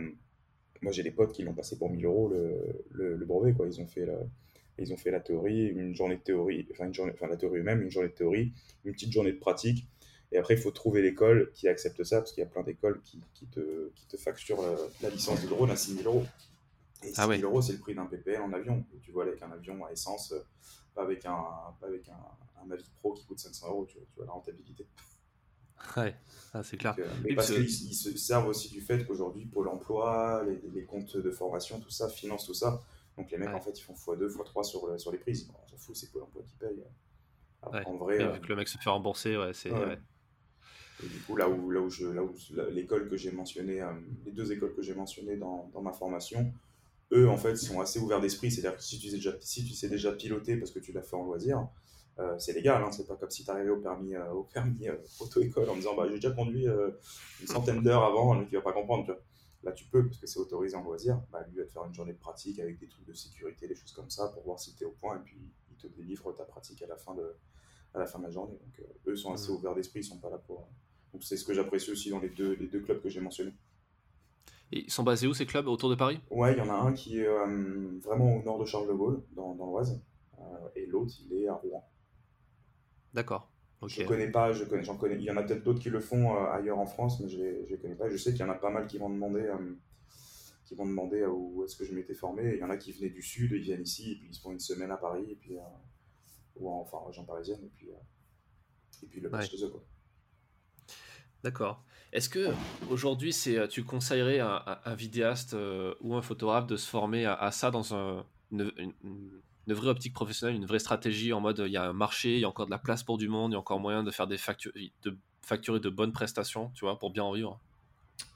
moi, j'ai des potes qui l'ont passé pour 1000 euros le, le, brevet. Quoi. Ils ont fait ils ont fait la théorie, une journée de théorie, enfin, une journée, enfin la théorie eux-mêmes, une journée de théorie, une petite journée de pratique. Et après, il faut trouver l'école qui accepte ça, parce qu'il y a plein d'écoles qui, qui, te, qui te facturent la, licence de drone à 6 000 euros. Et 6 000 ah euros, c'est le prix d'un PPL en avion. tu vois, avec un avion à essence, pas avec un, pas avec un, un Mavic Pro qui coûte 500 euros, tu vois, tu vois la rentabilité. Ouais, ah, c'est clair. Euh, mais parce qu'ils se servent aussi du fait qu'aujourd'hui, Pôle emploi, les, les, comptes de formation, tout ça, finance tout ça. Donc les mecs, en fait, ils font x2, x3 sur, sur les prises. on s'en fout, c'est Pôle emploi qui paye. en vrai. Euh, le mec se fait rembourser, ouais, c'est. Et du coup, là où, là où, je, là où l'école que j'ai mentionné, euh, les deux écoles que j'ai mentionnées dans, dans, ma formation, eux, en fait, sont assez ouverts d'esprit. C'est-à-dire que si tu, sais déjà, si tu sais déjà piloter parce que tu l'as fait en loisir, euh, c'est légal. Hein, c'est pas comme si tu arrivais au permis, euh, au permis auto-école en disant bah, j'ai déjà conduit une centaine d'heures avant, mais tu vas pas comprendre. Tu vois. Là, tu peux parce que c'est autorisé en loisir. Bah, lui va te faire une journée de pratique avec des trucs de sécurité, des choses comme ça pour voir si tu es au point et puis il te délivre ta pratique à la fin de, à la fin de la journée. Donc, eux sont assez mmh. ouverts d'esprit, ils sont pas là pour donc c'est ce que j'apprécie aussi dans les deux, les deux clubs que j'ai mentionnés. Et ils sont basés où ces clubs Autour de Paris? Ouais, il y en a un qui est euh, vraiment au nord de Charles de Gaulle, dans, dans l'Oise, euh, et l'autre il est à Rouen. D'accord. Je connais pas, je connais, j'en connais. Il y en a peut-être d'autres qui le font euh, ailleurs en France, mais je ne les connais pas. Je sais qu'il y en a pas mal qui vont demander, qui vont demander où est-ce que je m'étais formé. Il y en a qui venaient du sud, ils viennent ici, et puis ils se font une semaine à Paris, et puis ou enfin en région parisienne, et puis et puis le match de eux quoi. D'accord. Est-ce que aujourd'hui, c'est, euh, tu conseillerais à un, vidéaste euh, ou un photographe de se former à, ça dans un, une, vraie optique professionnelle, une vraie stratégie en mode il y a un marché, il y a encore de la place pour du monde, il y a encore moyen de faire des factures, de facturer de bonnes prestations, tu vois, pour bien en vivre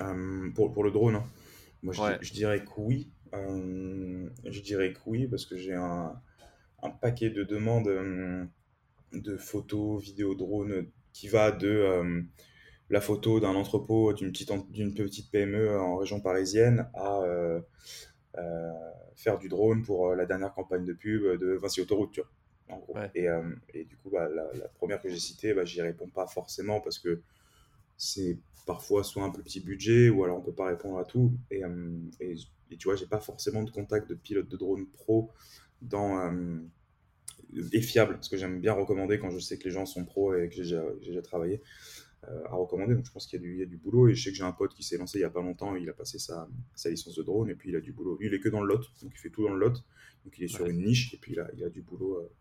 euh, pour, pour, le drone, hein. moi je, dirais que oui. je dirais que oui parce que j'ai un, un paquet de demandes de photos, vidéos, drones qui va de la photo d'un entrepôt d'une petite, d'une petite PME en région parisienne à faire du drone pour la dernière campagne de pub de Vinci Autoroute, tu vois. En gros. Et, et, du coup, bah, la, première que j'ai citée, bah, j'y réponds pas forcément parce que c'est parfois soit un peu petit budget ou alors on peut pas répondre à tout. Et, et, et tu vois, j'ai pas forcément de contact de pilote de drone pro dans, et fiable, parce que j'aime bien recommander quand je sais que les gens sont pros et que j'ai déjà, travaillé euh, à recommander. Donc je pense qu'il y, a du boulot et je sais que j'ai un pote qui s'est lancé il y a pas longtemps, il a passé sa, sa, licence de drone et puis il a du boulot. Lui, il est que dans le lot, donc il fait tout dans le lot, donc il est sur une niche et puis il a, il a du boulot. Euh,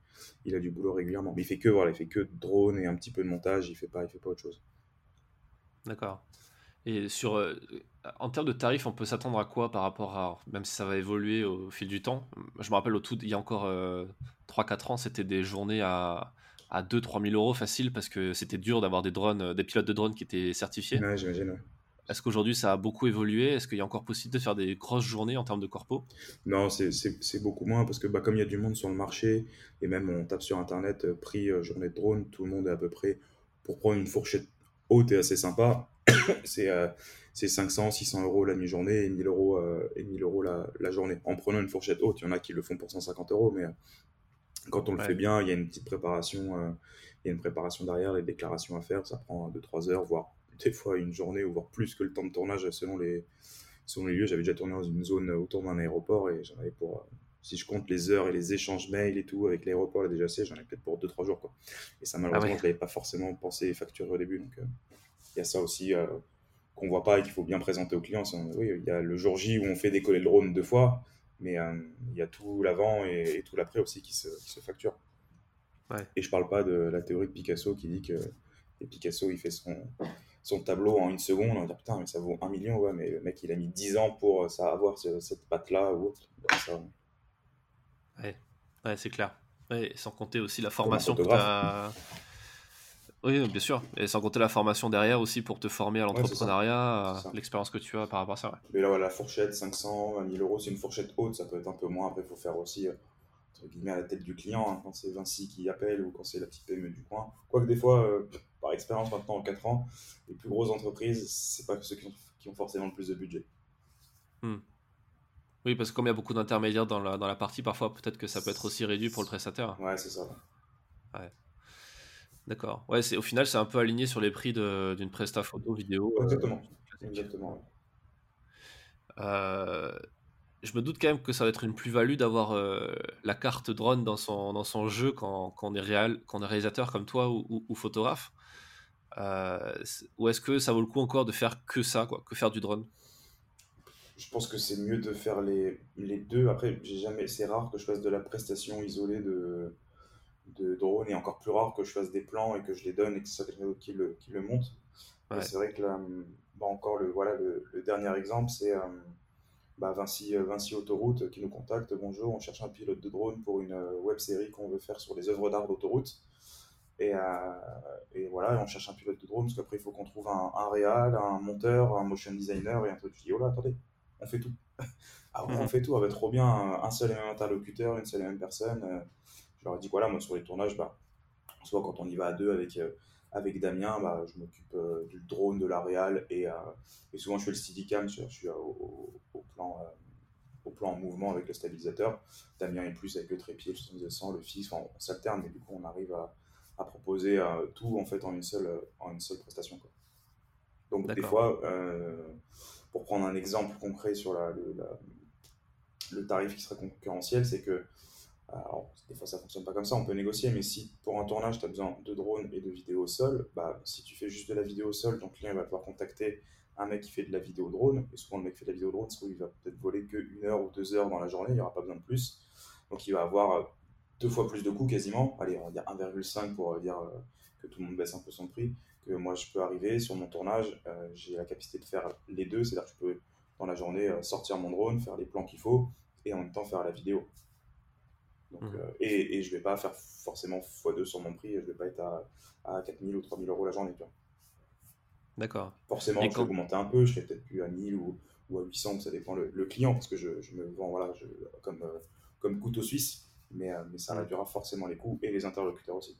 il a du boulot régulièrement. Mais il fait que voilà, il fait que drone et un petit peu de montage, il fait pas, il fait pas autre chose. D'accord. Et sur, euh, en termes de tarifs, on peut s'attendre à quoi par rapport à, même si ça va évoluer au fil du temps? Je me rappelle au tout, il y a encore 3-4 ans, c'était des journées à, à 2-3 000 euros facile parce que c'était dur d'avoir des drones, euh, des pilotes de drones qui étaient certifiés. Ouais, j'imagine. Est-ce qu'aujourd'hui ça a beaucoup évolué? Est-ce qu'il y a encore possibilité de faire des grosses journées en termes de corpo? Non, c'est beaucoup moins parce que bah, comme il y a du monde sur le marché et même on tape sur internet euh, prix euh, journée de drone, tout le monde est à peu près pour prendre une fourchette haute et assez sympa. c'est 500, 600 euros la mi-journée et 1000 euros, et 1000 euros la, la, journée. En prenant une fourchette haute, il y en a qui le font pour 150 euros, mais quand on le fait bien, il y a une petite préparation, euh, il y a une préparation derrière, les déclarations à faire, ça prend 2-3 heures, voire des fois une journée, ou voire plus que le temps de tournage selon les, selon les lieux. J'avais déjà tourné dans une zone autour d'un aéroport et j'en avais pour, euh, si je compte les heures et les échanges mails et tout avec l'aéroport, là déjà c'est, j'en ai peut-être pour 2-3 jours. Quoi. Et ça, malheureusement, ah je n'avais pas forcément pensé facturer au début. Donc, euh, il y a ça aussi qu'on voit pas et qu'il faut bien présenter aux clients. Oui, il y a le jour J où on fait décoller le drone deux fois mais euh, il y a tout l'avant et, tout l'après aussi qui se, qui se facture. Ouais. Et je parle pas de la théorie de Picasso qui dit que Picasso il fait son, son tableau en une seconde, on va dire putain mais ça vaut un million, ouais, mais le mec il a mis 10 ans pour euh, ça, avoir cette patte là ou autre. Ça... Ouais, ouais c'est clair. Ouais, sans compter aussi la formation que tu as oui, bien sûr. Et sans compter la formation derrière aussi pour te former à l'entrepreneuriat, l'expérience que tu as par rapport à ça. Mais là, la fourchette, 500, 1000 euros, c'est une fourchette haute, ça peut être un peu moins. Après, il faut faire aussi, euh, entre guillemets, à la tête du client, hein, quand c'est Vinci qui appelle ou quand c'est la petite PME du coin. Quoique des fois, euh, par expérience maintenant en 4 ans, les plus grosses entreprises, c'est pas ceux qui ont, forcément le plus de budget. Hmm. Oui, parce que comme il y a beaucoup d'intermédiaires dans la, dans la partie, parfois peut-être que ça peut être aussi réduit pour le prestataire. Ouais, c'est ça. Ouais. D'accord. Ouais, c'est au final, c'est un peu aligné sur les prix d'une presta photo vidéo. Euh, exactement. Exactement. Euh, je me doute quand même que ça va être une plus-value d'avoir euh, la carte drone dans son, dans son jeu quand, quand on est réal, quand on est réalisateur comme toi ou, ou, photographe. ou est-ce que ça vaut le coup encore de faire que ça, quoi, que faire du drone? Je pense que c'est mieux de faire les, les deux. Après, j'ai jamais, c'est rare que je fasse de la prestation isolée de de drone et encore plus rare que je fasse des plans et que je les donne et que ce soit quelqu'un d'autre qui le, qui le monte. C'est vrai que là, bah encore le, voilà, le, dernier exemple, c'est euh, bah Vinci, euh, Vinci Autoroute qui nous contacte. Bonjour, on cherche un pilote de drone pour une euh, web série qu'on veut faire sur les œuvres d'art d'autoroute. Et, et, voilà, on cherche un pilote de drone parce qu'après il faut qu'on trouve un, un réal, un monteur, un motion designer et un truc. Je dis, oh là, attendez, on fait tout. ah, on fait tout, on va trop bien, un seul et même interlocuteur, une seule et même personne je leur ai dit voilà, moi sur les tournages, bah, soit quand on y va à deux avec, euh, avec Damien, bah, je m'occupe euh, du drone, de la réal et, euh, et, souvent je fais le steadicam, je, je suis au, plan, au plan en mouvement avec le stabilisateur. Damien est plus avec le trépied, le 100, le fixe, on s'alterne, mais du coup on arrive à, à proposer tout en fait en une seule, en une seule prestation. Quoi. Donc des fois, pour prendre un exemple concret sur la, le, le tarif qui serait concurrentiel, c'est que alors, des fois, ça fonctionne pas comme ça, on peut négocier, mais si pour un tournage, tu as besoin de drones et de vidéo au sol, bah, si tu fais juste de la vidéo au sol, ton client va pouvoir contacter un mec qui fait de la vidéo drone, et souvent le mec fait de la vidéo drone, il va peut-être voler que une heure ou deux heures dans la journée, il n'y aura pas besoin de plus. Donc il va avoir euh, deux fois plus de coûts quasiment, allez, on va dire 1,5 pour euh, dire euh, que tout le monde baisse un peu son prix, que moi je peux arriver sur mon tournage, j'ai la capacité de faire les deux, c'est-à-dire que je peux dans la journée sortir mon drone, faire les plans qu'il faut, et en même temps faire la vidéo. Mhm. Euh, et, et je vais pas faire forcément x2 sur mon prix, je vais pas être à, à 4000 ou 3000 euros la journée. D'accord. Forcément, je vais augmenter un peu, je serai peut-être plus à 1000 ou, ou, à 800, ça dépend le, le client, parce que je, je, me vends voilà, je, comme, euh, comme couteau suisse, mais, euh, mais ça réduira forcément les coûts et les interlocuteurs aussi.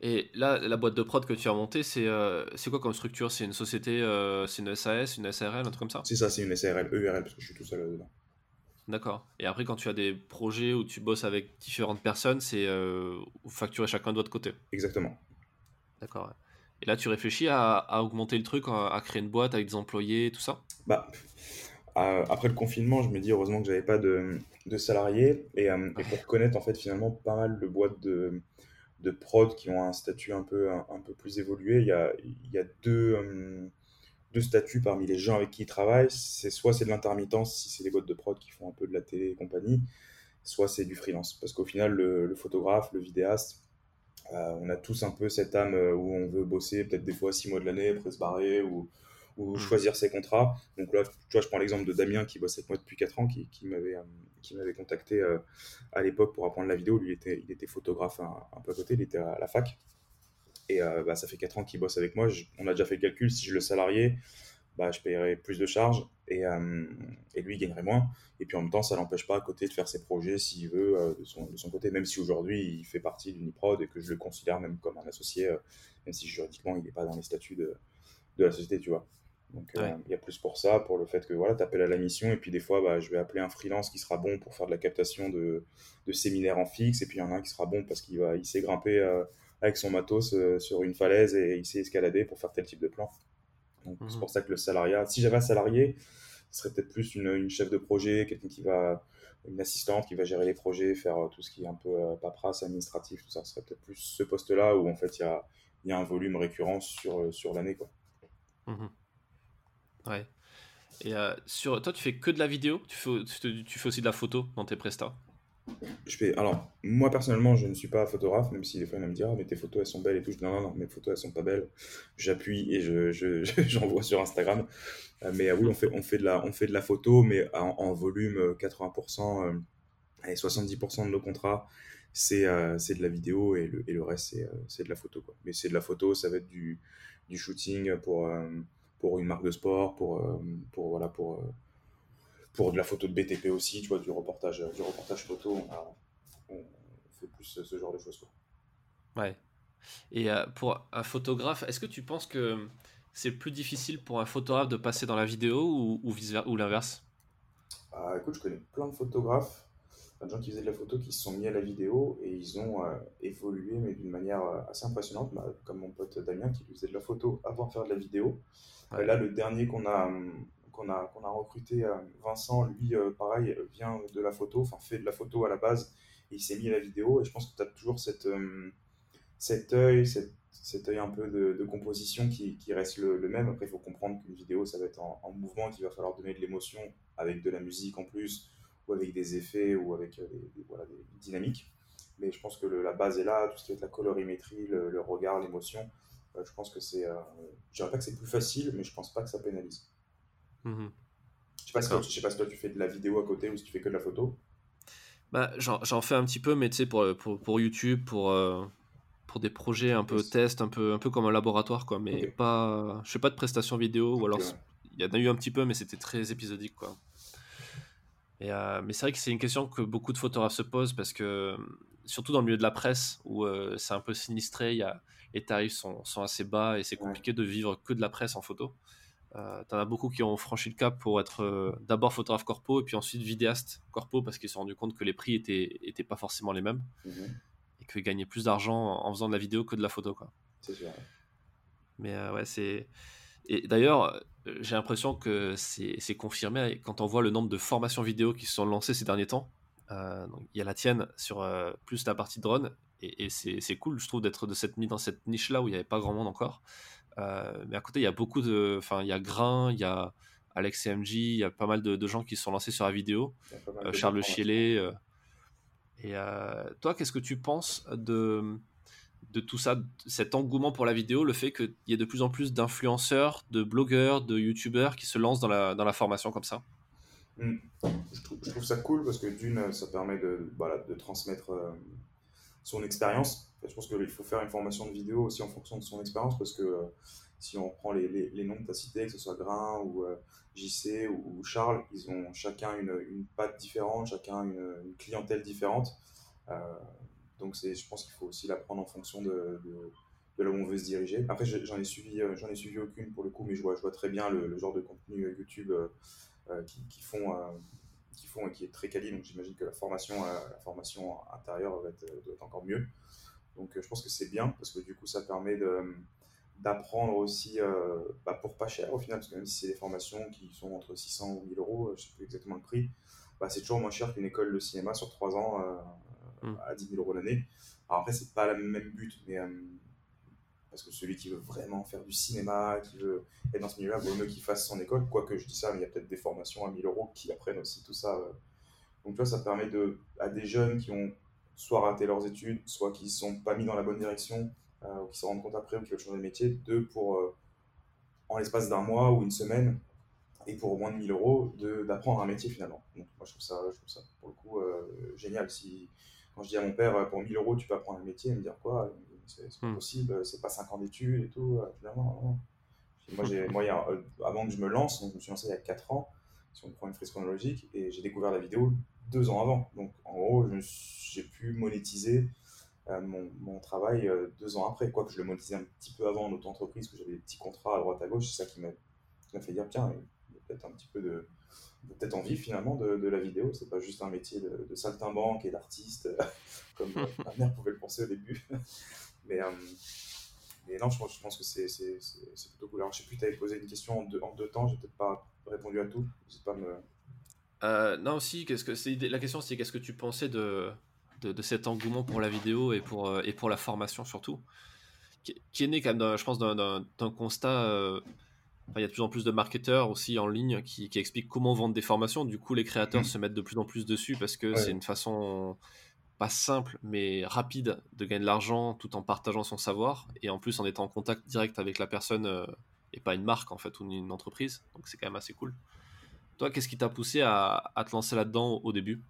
Et là, la boîte de prod que tu as montée, c'est c'est quoi comme structure? C'est une société, c'est une SAS, une SARL, un truc comme ça? C'est ça, c'est une SARL, EURL, parce que je suis tout seul dedans. D'accord. Et après, quand tu as des projets où tu bosses avec différentes personnes, c'est euh, facturer chacun de votre côté. Exactement. D'accord. Et là, tu réfléchis à, augmenter le truc, à, créer une boîte avec des employés, tout ça? Bah, après le confinement, je me dis heureusement que j'avais pas de, salariés et, euh, et, pour connaître en fait finalement pas mal de boîtes de, de prod qui ont un statut un peu un, peu plus évolué. Il y a, il y a deux euh, deux statuts parmi les gens avec qui ils travaillent. C'est soit c'est de l'intermittence, si c'est des boîtes de prod qui font un peu de la télé et compagnie, soit c'est du freelance. Parce qu'au final, le, photographe, le vidéaste, euh, on a tous un peu cette âme euh, où on veut bosser peut-être des fois six mois de l'année, après se barrer ou, ou mmh. choisir ses contrats. Donc là, tu vois, je prends l'exemple de Damien qui bosse avec moi depuis 4 ans, qui, qui m'avait euh, qui m'avait contacté à l'époque pour apprendre la vidéo. Lui, il était, il était photographe un, un, peu à côté, il était à la fac. Et euh, bah, ça fait 4 ans qu'il bosse avec moi. on a déjà fait le calcul. Si je le salariais, bah, je paierais plus de charges et, euh, et, lui il gagnerait moins. Et puis en même temps, ça l'empêche pas à côté de faire ses projets s'il veut euh, de, son, de, son, côté, même si aujourd'hui il fait partie d'Uniprod et que je le considère même comme un associé, même si juridiquement il n'est pas dans les statuts de, de, la société, tu vois. Donc il y a plus pour ça, pour le fait que voilà, tu appelles à la mission et puis des fois bah, je vais appeler un freelance qui sera bon pour faire de la captation de, de séminaires en fixe et puis il y en a un qui sera bon parce qu'il va, il sait grimper avec son matos euh, sur une falaise et il sait escalader pour faire tel type de plan. Donc c'est mhm. pour ça que le salariat, si j'avais un salarié, ce serait peut-être plus une, une, chef de projet, quelqu'un qui va, une assistante qui va gérer les projets, faire euh, tout ce qui est un peu euh, paperasse, administratif, tout ça. Ce serait peut-être plus ce poste-là où en fait il y a, y a, un volume récurrent sur, sur l'année. quoi. Mhm. Ouais. Et sur, toi, tu fais que de la vidéo? Tu fais, tu fais aussi de la photo dans tes prestats? Je alors, moi personnellement, je ne suis pas photographe, même si des fois va me dire, ah, mais tes photos elles sont belles et tout. Je dis, non, non, non, mes photos elles sont pas belles. J'appuie et je, je, j'envoie sur Instagram. Euh, mais euh, oui, on fait, on, fait de la, on fait de la photo, mais en, volume 80%, euh, et 70% de nos contrats, c'est, c'est de la vidéo et le, et le reste, c'est, c'est de la photo. Quoi. Mais c'est de la photo, ça va être du, du shooting pour, pour une marque de sport, pour, pour, voilà, pour pour de la photo de BTP aussi, tu vois, du reportage, du reportage photo, on, fait plus ce genre de choses. Quoi. Ouais. Et euh, pour un photographe, est-ce que tu penses que c'est plus difficile pour un photographe de passer dans la vidéo ou, ou, ou l'inverse? Ah, Écoute, je connais plein de photographes, plein de gens qui faisaient de la photo qui se sont mis à la vidéo et ils ont euh, évolué, mais d'une manière euh, assez impressionnante, bah, comme mon pote Damien qui faisait de la photo avant de faire de la vidéo. là, le dernier qu'on a, hum, qu'on a, recruté, euh, Vincent, lui, euh, pareil, vient de la photo, enfin fait de la photo à la base, et il s'est mis à la vidéo. Et je pense que tu as toujours euh, cet œil, cet œil un peu de, composition qui, reste le, même. Après, il faut comprendre qu'une vidéo, ça va être en, mouvement, qu'il va falloir donner de l'émotion avec de la musique en plus, ou avec des effets, ou avec des, dynamiques. Mais je pense que la base est là, tout ce qui est la colorimétrie, le, regard, l'émotion. je pense que c'est. je dirais pas que c'est plus facile, mais je pense pas que ça pénalise. Mhm. Je sais pas, si sais pas si toi tu fais de la vidéo à côté ou si tu fais que de la photo. Bah, j'en fais un petit peu, mais tu sais, pour, pour, pour, YouTube, pour, euh, pour des projets un peu test, un peu, un peu comme un laboratoire, quoi. Mais pas. Je fais pas de prestations vidéo, ou alors il y en a eu un petit peu, mais c'était très épisodique, quoi. Et, euh, mais c'est vrai que c'est une question que beaucoup de photographes se posent parce que, surtout dans le milieu de la presse, où euh, c'est un peu sinistré, y a, les tarifs sont, sont assez bas et c'est compliqué de vivre que de la presse en photo. Euh, T'en as beaucoup qui ont franchi le cap pour être euh, d'abord photographe corpo et puis ensuite vidéaste corpo parce qu'ils se sont rendus compte que les prix étaient, étaient pas forcément les mêmes mhm. et qu'ils gagnaient plus d'argent en faisant de la vidéo que de la photo. Quoi. C'est sûr. Mais euh, ouais, c'est. Et d'ailleurs, euh, j'ai l'impression que c'est confirmé quand on voit le nombre de formations vidéo qui se sont lancées ces derniers temps. Il y a la tienne sur plus la partie drone et, et c'est cool, je trouve, d'être de cette, dans cette niche-là où il n'y avait pas grand monde encore. Euh, mais à côté, il y a beaucoup de. Enfin, il y a Grain, il y a Alex CMJ, il y a pas mal de, gens qui se sont lancés sur la vidéo. Euh, Charles Chielé. Euh. et toi, qu'est-ce que tu penses de, de tout ça, cet engouement pour la vidéo, le fait qu'il y ait de plus en plus d'influenceurs, de blogueurs, de youtubeurs qui se lancent dans la, dans la formation comme ça? Hmm. je, trouve, ça cool parce que d'une, ça permet de, voilà, de transmettre son expérience je pense qu'il faut faire une formation de vidéo aussi en fonction de son expérience parce que euh, si on prend les, les, noms que tu as cités, que ce soit Grain ou euh, JC ou, Charles, ils ont chacun une, une patte différente, chacun une, clientèle différente. Euh, Donc je pense qu'il faut aussi l'apprendre en fonction de, de, là où on veut se diriger. Après, j'en ai, suivi, ai suivi aucune pour le coup, mais je vois, je vois très bien le, genre de contenu YouTube qui, qui, font, qui font et qui est très quali. Donc j'imagine que la formation, la formation intérieure être, doit être encore mieux. Donc je pense que c'est bien parce que du coup, ça permet de d'apprendre aussi euh, bah, pour pas cher au final, parce que même si c'est des formations qui sont entre 600 ou 1000 euros, je sais plus exactement le prix, bah, c'est toujours moins cher qu'une école de cinéma sur 3 ans euh, mm. à 10 000 euros l'année. Alors après, c'est pas le même but, mais euh, parce que celui qui veut vraiment faire du cinéma, qui veut être dans ce milieu-là, vaut mieux qu'il fasse son école. Quoique je dis ça, mais il y a peut-être des formations à 1000 euros qui apprennent aussi tout ça. Donc tu vois, ça permet de, à des jeunes qui ont soit raté leurs études, soit qui ne sont pas mis dans la bonne direction, euh, ou qui se rendent compte après ou qui veulent changer de métier, de pour, euh, en l'espace d'un mois ou une semaine, et pour moins de 1000 euros, d'apprendre un métier finalement. Donc moi je trouve ça, je trouve ça pour le coup euh, génial. Si, quand je dis à mon père, pour 1000 euros tu peux apprendre un métier, il me dire quoi C'est pas hmm. possible, c'est pas 5 ans d'études et tout. Finalement, Moi, moi avant que je me lance, donc je me suis lancé il y a 4 ans, si on prend une frise chronologique, et j'ai découvert la vidéo deux ans avant. Donc en gros, j'ai pu monétiser euh, mon, travail euh, deux ans après. Quoique je le monétisais un petit peu avant en auto-entreprise, que j'avais des petits contrats à droite à gauche, c'est ça qui m'a fait dire tiens, il y a peut-être un petit peu de, peut-être envie finalement de, de, la vidéo. C'est pas juste un métier de, de saltimbanque et d'artiste, comme ma mère pouvait le penser au début. mais, euh, mais non, je pense, je pense que c'est plutôt cool. Alors, je sais plus, tu avais posé une question en deux, en deux temps, j'ai peut-être pas répondu à tout. Pas me... non, aussi, qu'est-ce que la question c'est qu'est-ce que tu pensais de, de, cet engouement pour la vidéo et pour, euh, et pour la formation surtout, qui, est né quand même, je pense, d'un constat. Euh, il y a de plus en plus de marketeurs aussi en ligne qui, qui expliquent comment vendre des formations. Du coup, les créateurs mmh. se mettent de plus en plus dessus parce que c'est une façon pas simple mais rapide de gagner de l'argent tout en partageant son savoir et en plus en étant en contact direct avec la personne euh, et pas une marque en fait ou une entreprise. Donc c'est quand même assez cool. Toi, qu'est-ce qui t'a poussé à, te lancer là-dedans au début?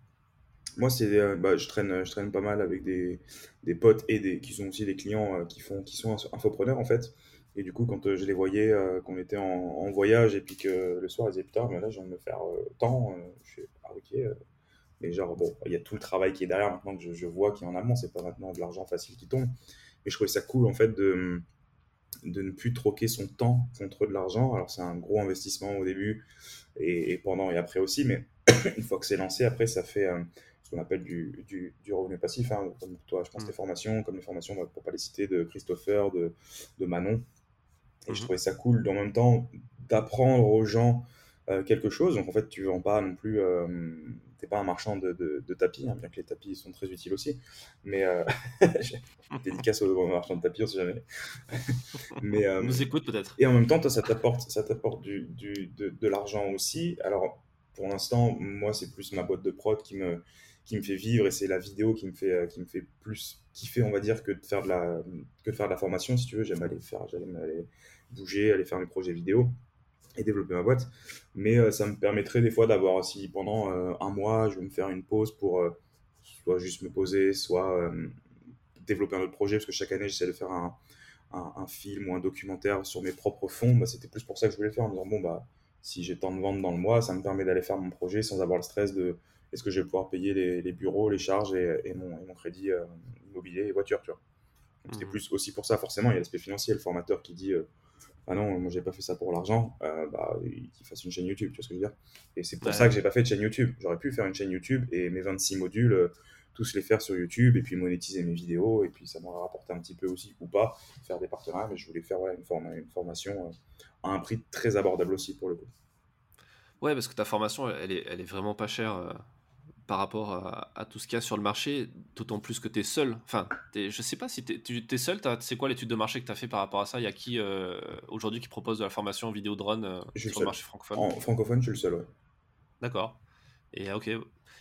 Moi, c'est, euh, bah, je, traîne, je traîne pas mal avec des, des potes et des, qui sont aussi des clients euh, qui, font, qui sont infopreneurs en fait. Et du coup, quand euh, je les voyais, qu'on était en, voyage et puis que le soir, ils disaient Putain, mais là, je viens de me faire tant. je fais Ah, ok. Mais genre, bon, il y a tout le travail qui est derrière maintenant que je, je vois qui est en amont. C'est pas maintenant de l'argent facile qui tombe. Mais je trouvais ça cool en fait de, de ne plus troquer son temps contre de l'argent. Alors, c'est un gros investissement au début et, et, pendant et après aussi. Mais une fois que c'est lancé, après, ça fait ce qu'on appelle du, du, du, revenu passif, hein, comme toi, je pense, mm. formations, comme les formations, pour pas les citer, de Christopher, de, de Manon. Et je mm-hmm. trouvais ça cool, en même temps, d'apprendre aux gens euh, quelque chose. Donc, en fait, tu vends pas non plus, euh, t'es pas un marchand de, de, tapis, hein, bien que les tapis sont très utiles aussi. Mais, euh, dédicace aux marchands de tapis, on sait jamais. Mais, euh, nous écoute peut-être. Et en même temps, toi, ça t'apporte, ça t'apporte du, du, de, de l'argent aussi. Alors, pour l'instant, moi, c'est plus ma boîte de prod qui me, qui me fait vivre et c'est la vidéo qui me fait euh, qui me fait plus kiffer on va dire que de faire de la que de faire de la formation si tu veux j'aime aller faire j'aime aller bouger aller faire mes projets vidéo et développer ma boîte mais euh, ça me permettrait des fois d'avoir si pendant euh, un mois je vais me faire une pause pour soit juste me poser soit développer un autre projet parce que chaque année j'essaie de faire un, un, film ou un documentaire sur mes propres fonds bah, c'était plus pour ça que je voulais faire en me disant bon bah si j'ai tant de ventes dans le mois ça me permet d'aller faire mon projet sans avoir le stress de est-ce que je vais pouvoir payer les, bureaux, les charges et, mon, crédit euh, immobilier et voiture, tu vois. C'était mmh. plus aussi pour ça, forcément, il y a l'aspect financier, le formateur qui dit euh, Ah non, moi j'ai pas fait ça pour l'argent, euh, bah, qu'il fasse une chaîne YouTube, tu vois ce que je veux dire. Et c'est pour ça que j'ai pas fait de chaîne YouTube. J'aurais pu faire une chaîne YouTube et mes 26 modules, tous les faire sur YouTube et puis monétiser mes vidéos, et puis ça m'aurait rapporté un petit peu aussi, ou pas, faire des partenariats, mais je voulais faire une, une formation à un prix très abordable aussi pour le coup. Ouais, parce que ta formation, elle est, elle est vraiment pas chère par rapport à, tout ce qu'il y a sur le marché, d'autant plus que tu es seul. Enfin, es, je sais pas si tu es, seul, c'est quoi l'étude de marché que tu as fait par rapport à ça? Il y a qui euh, aujourd'hui qui propose de la formation vidéo drone euh, sur le, marché francophone? En francophone, je suis le seul, ouais. D'accord. Et ok.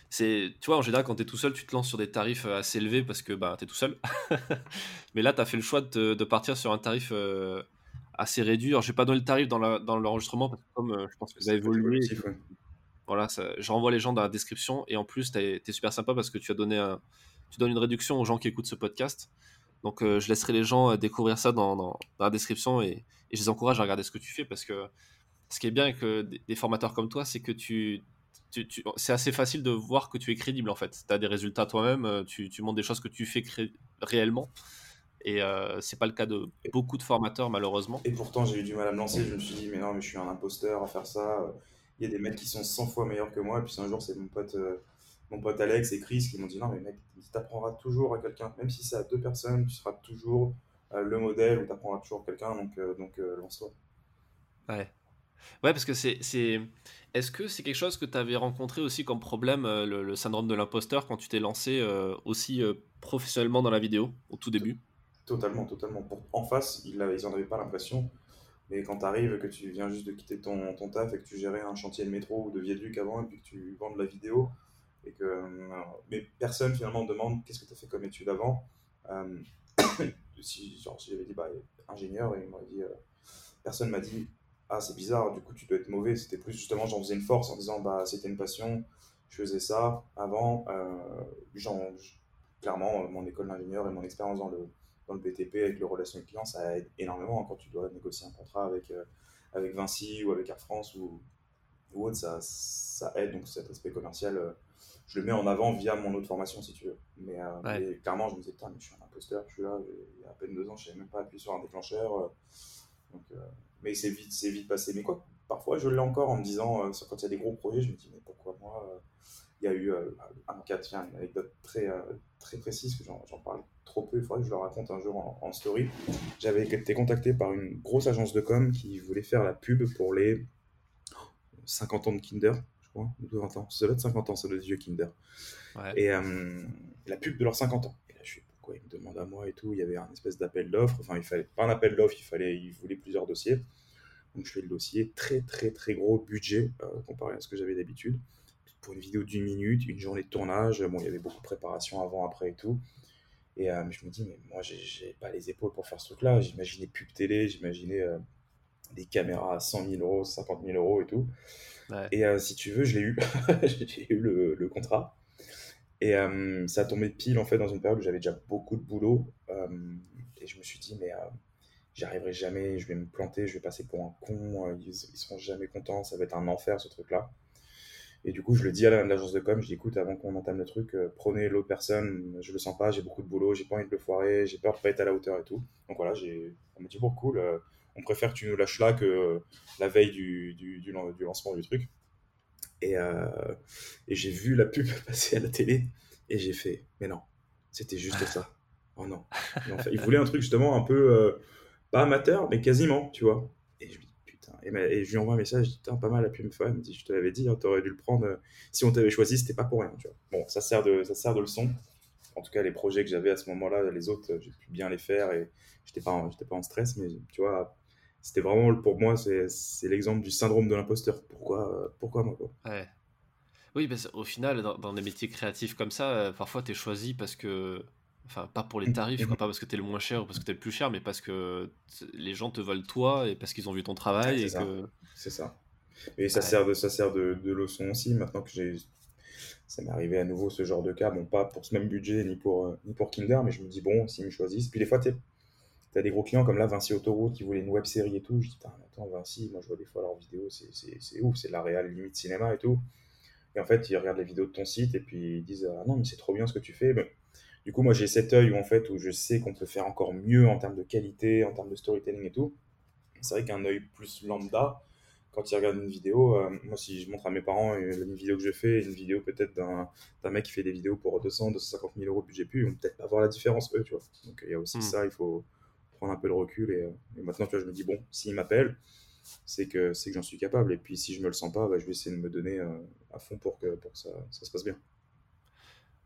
C'est, tu vois, en général, quand tu es tout seul, tu te lances sur des tarifs euh, assez élevés parce que bah, tu es tout seul. Mais là, tu as fait le choix de, partir sur un tarif assez réduit. Alors, je vais pas donner le tarif dans l'enregistrement parce que comme je pense que ça a évolué. Voilà, je renvoie les gens dans la description. Et en plus, tu es, super sympa parce que tu as donné un, tu donnes une réduction aux gens qui écoutent ce podcast. Donc, euh, je laisserai les gens euh, découvrir ça dans, la description et, je les encourage à regarder ce que tu fais parce que ce qui est bien avec des, formateurs comme toi, c'est que tu c'est assez facile de voir que tu es crédible en fait. Tu as des résultats toi-même, euh, tu, tu, montres des choses que tu fais réellement. Et euh, c'est pas le cas de beaucoup de formateurs malheureusement. Et pourtant j'ai eu du mal à me lancer, je me suis dit mais non mais je suis un imposteur à faire ça. Il y a des mecs qui sont 100 fois meilleurs que moi. Et puis un jour c'est mon pote, euh, mon pote Alex et Chris qui m'ont dit non mais mec tu apprendras toujours à quelqu'un, même si c'est à deux personnes, tu seras toujours le modèle ou tu apprendras toujours quelqu'un, donc, donc lance-toi. Ouais. Ouais, parce que c'est. Est-ce que c'est quelque chose que tu avais rencontré aussi comme problème, euh, le, syndrome de l'imposteur, quand tu t'es lancé euh, aussi euh, professionnellement dans la vidéo, au tout début? Totalement, totalement. en face, ils n'en avaient pas l'impression. Mais quand tu arrives, que tu viens juste de quitter ton, ton taf et que tu gérais un chantier de métro ou de viaduc avant et puis que tu vends de la vidéo, et que mais personne finalement demande qu'est-ce que tu as fait comme étude avant. si genre, si j'avais dit bah, ingénieur, et il dit personne m'a dit ah c'est bizarre, du coup tu dois être mauvais. C'était plus justement j'en faisais une force en disant bah c'était une passion, je faisais ça avant. Euh, clairement euh, mon école d'ingénieur et mon expérience dans le, dans le BTP avec le relation client ça aide énormément quand tu dois négocier un contrat avec, euh, avec Vinci ou avec Air France ou, ou autre, ça, ça aide donc cet aspect commercial. Euh, je le mets en avant via mon autre formation si tu veux. Mais, clairement je me disais putain mais je suis un imposteur, je suis là, il y a à peine deux ans, je savais même pas appuyer sur un déclencheur. donc mais c'est vite, c'est vite passé. Mais quoi, parfois je l'ai encore en me disant, euh, quand il y a des gros projets, je me dis, mais pourquoi moi euh, Il y a eu euh, un cas, tiens, une anecdote très, très précise, que j'en parle trop peu, il faudrait que je le raconte un jour en, story. J'avais été contacté par une grosse agence de com qui voulait faire la pub pour les 50 ans de Kinder, je crois, ou 20 ans. Ça doit être 50 ans, ça doit être vieux Kinder. Et la pub de leurs 50 ans il me demande à moi et tout? Il y avait un espèce d'appel d'offres. Enfin, il fallait pas un appel d'offres, il fallait, il voulait plusieurs dossiers. Donc, je fais le dossier. Très, très, très gros budget euh, comparé à ce que j'avais d'habitude. Pour une vidéo d'une minute, une journée de tournage. Bon, il y avait beaucoup de préparation avant, après et tout. Et euh, je me dis, mais moi, j'ai pas les épaules pour faire ce truc-là. J'imaginais pub télé, j'imaginais euh, des caméras à 100 000 euros, 50 000 euros et tout. Et si tu veux, je l'ai eu. j'ai eu le, le, contrat. Et euh, ça a tombé pile en fait dans une période où j'avais déjà beaucoup de boulot. Euh, et je me suis dit, mais euh, j'y arriverai jamais, je vais me planter, je vais passer pour un con, ils, ils seront jamais contents, ça va être un enfer ce truc-là. Et du coup, je le dis à l'agence de com, je dis écoute, avant qu'on entame le truc, prenez l'autre personne, je le sens pas, j'ai beaucoup de boulot, j'ai pas envie de le foirer, j'ai peur de pas être à la hauteur et tout. Donc voilà, j'ai, on me dit bon, cool, on préfère que tu nous lâches là que la veille du, du, du, du lancement du truc. Euh, et, j'ai vu la pub passer à la télé et j'ai fait, mais non, c'était juste ça. Oh non. il voulait un truc justement un peu, euh, pas amateur, mais quasiment, tu vois. Et je lui putain. Et, je lui envoie un message, je dis, pas mal la pub. Elle me dit, je te l'avais dit, hein, t'aurais dû le prendre. Euh, si on t'avait choisi, c'était pas pour rien. Bon, ça sert de, ça sert de leçon. En tout cas, les projets que j'avais à ce moment-là, les autres, j'ai pu bien les faire et j'étais pas, j'étais pas en stress, mais tu vois, c'était vraiment pour moi, c'est l'exemple du syndrome de l'imposteur. Pourquoi, pourquoi moi quoi? Oui, au final, dans, des métiers créatifs comme ça, euh, parfois tu es choisi parce que. Enfin, pas pour les tarifs, quoi, pas parce que tu es le moins cher ou parce que tu es le plus cher, mais parce que les gens te veulent toi et parce qu'ils ont vu ton travail. c'est ça. Que... ça. Et ça sert, de, ça sert de, de leçon aussi. Maintenant que j'ai. Ça m'est arrivé à nouveau ce genre de cas. Bon, pas pour ce même budget ni pour, euh, ni pour Kinder, mais je me dis, bon, s'ils me choisissent. Puis des fois, tu as des gros clients comme là, Vinci Autoroute, qui voulait une web série et tout. Je dis, attends, Vinci, moi je vois des fois leurs vidéos, c'est ouf, c'est la réelle limite cinéma et tout. Et en fait, ils regardent les vidéos de ton site et puis ils disent Ah non, mais c'est trop bien ce que tu fais. du coup, moi, j'ai cet œil où, en fait, où je sais qu'on peut faire encore mieux en termes de qualité, en termes de storytelling et tout. C'est vrai qu'un œil plus lambda, quand ils regardent une vidéo, euh, moi, si je montre à mes parents une vidéo que je fais, une vidéo peut-être d'un mec qui fait des vidéos pour 200, 250 000 euros budget plus, ils vont peut-être pas voir la différence, eux, tu vois. Donc, il y a aussi hmm. ça, il faut prendre un peu de recul. Et, et maintenant, tu vois, je me dis Bon, s'ils m'appellent, c'est que, que j'en suis capable. Et puis si je me le sens pas, bah, je vais essayer de me donner euh, à fond pour que, pour ça, ça se passe bien.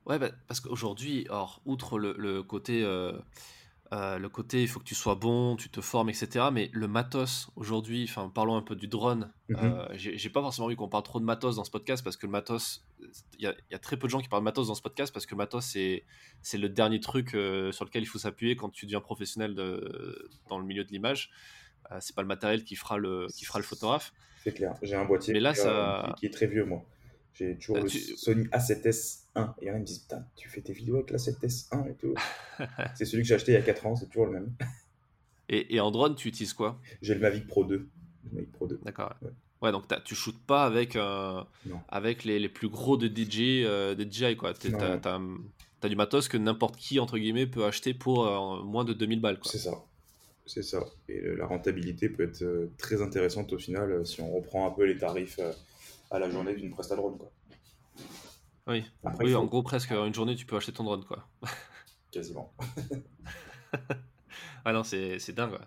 Ouais, bah, parce qu'aujourd'hui, outre le, le côté, euh, euh, le côté, il faut que tu sois bon, tu te formes, etc. Mais le matos, aujourd'hui, enfin, parlons un peu du drone. Mhm. J'ai pas forcément envie qu'on parle trop de matos dans ce podcast parce que le matos, il y, y, a très peu de gens qui parlent de matos dans ce podcast parce que le matos, c'est le dernier truc sur lequel il faut s'appuyer quand tu deviens professionnel de, dans le milieu de l'image. Euh, c'est pas le matériel qui fera le, qui fera le photographe. C'est clair. J'ai un boîtier là, ça... qui, est très vieux, moi. J'ai toujours euh, le Sony A7S1. Et il y en a qui me disent Putain, tu fais tes vidéos avec l'A7S1 et tout. c'est celui que j'ai acheté il y a 4 ans, c'est toujours le même. Et, et, en drone, tu utilises quoi? J'ai le Mavic Pro 2. Le Mavic Pro 2. D'accord. Ouais, donc tu shootes pas avec, avec les, les, plus gros de DJ, des DJI, quoi. Tu as, du matos que n'importe qui, entre guillemets, peut acheter pour moins de 2000 balles, C'est ça. C'est ça. Et la rentabilité peut être très intéressante au final si on reprend un peu les tarifs à la journée d'une presta drone, quoi. Oui, oui en gros, presque une journée, tu peux acheter ton drone, quoi. Quasiment. ah non, c'est dingue.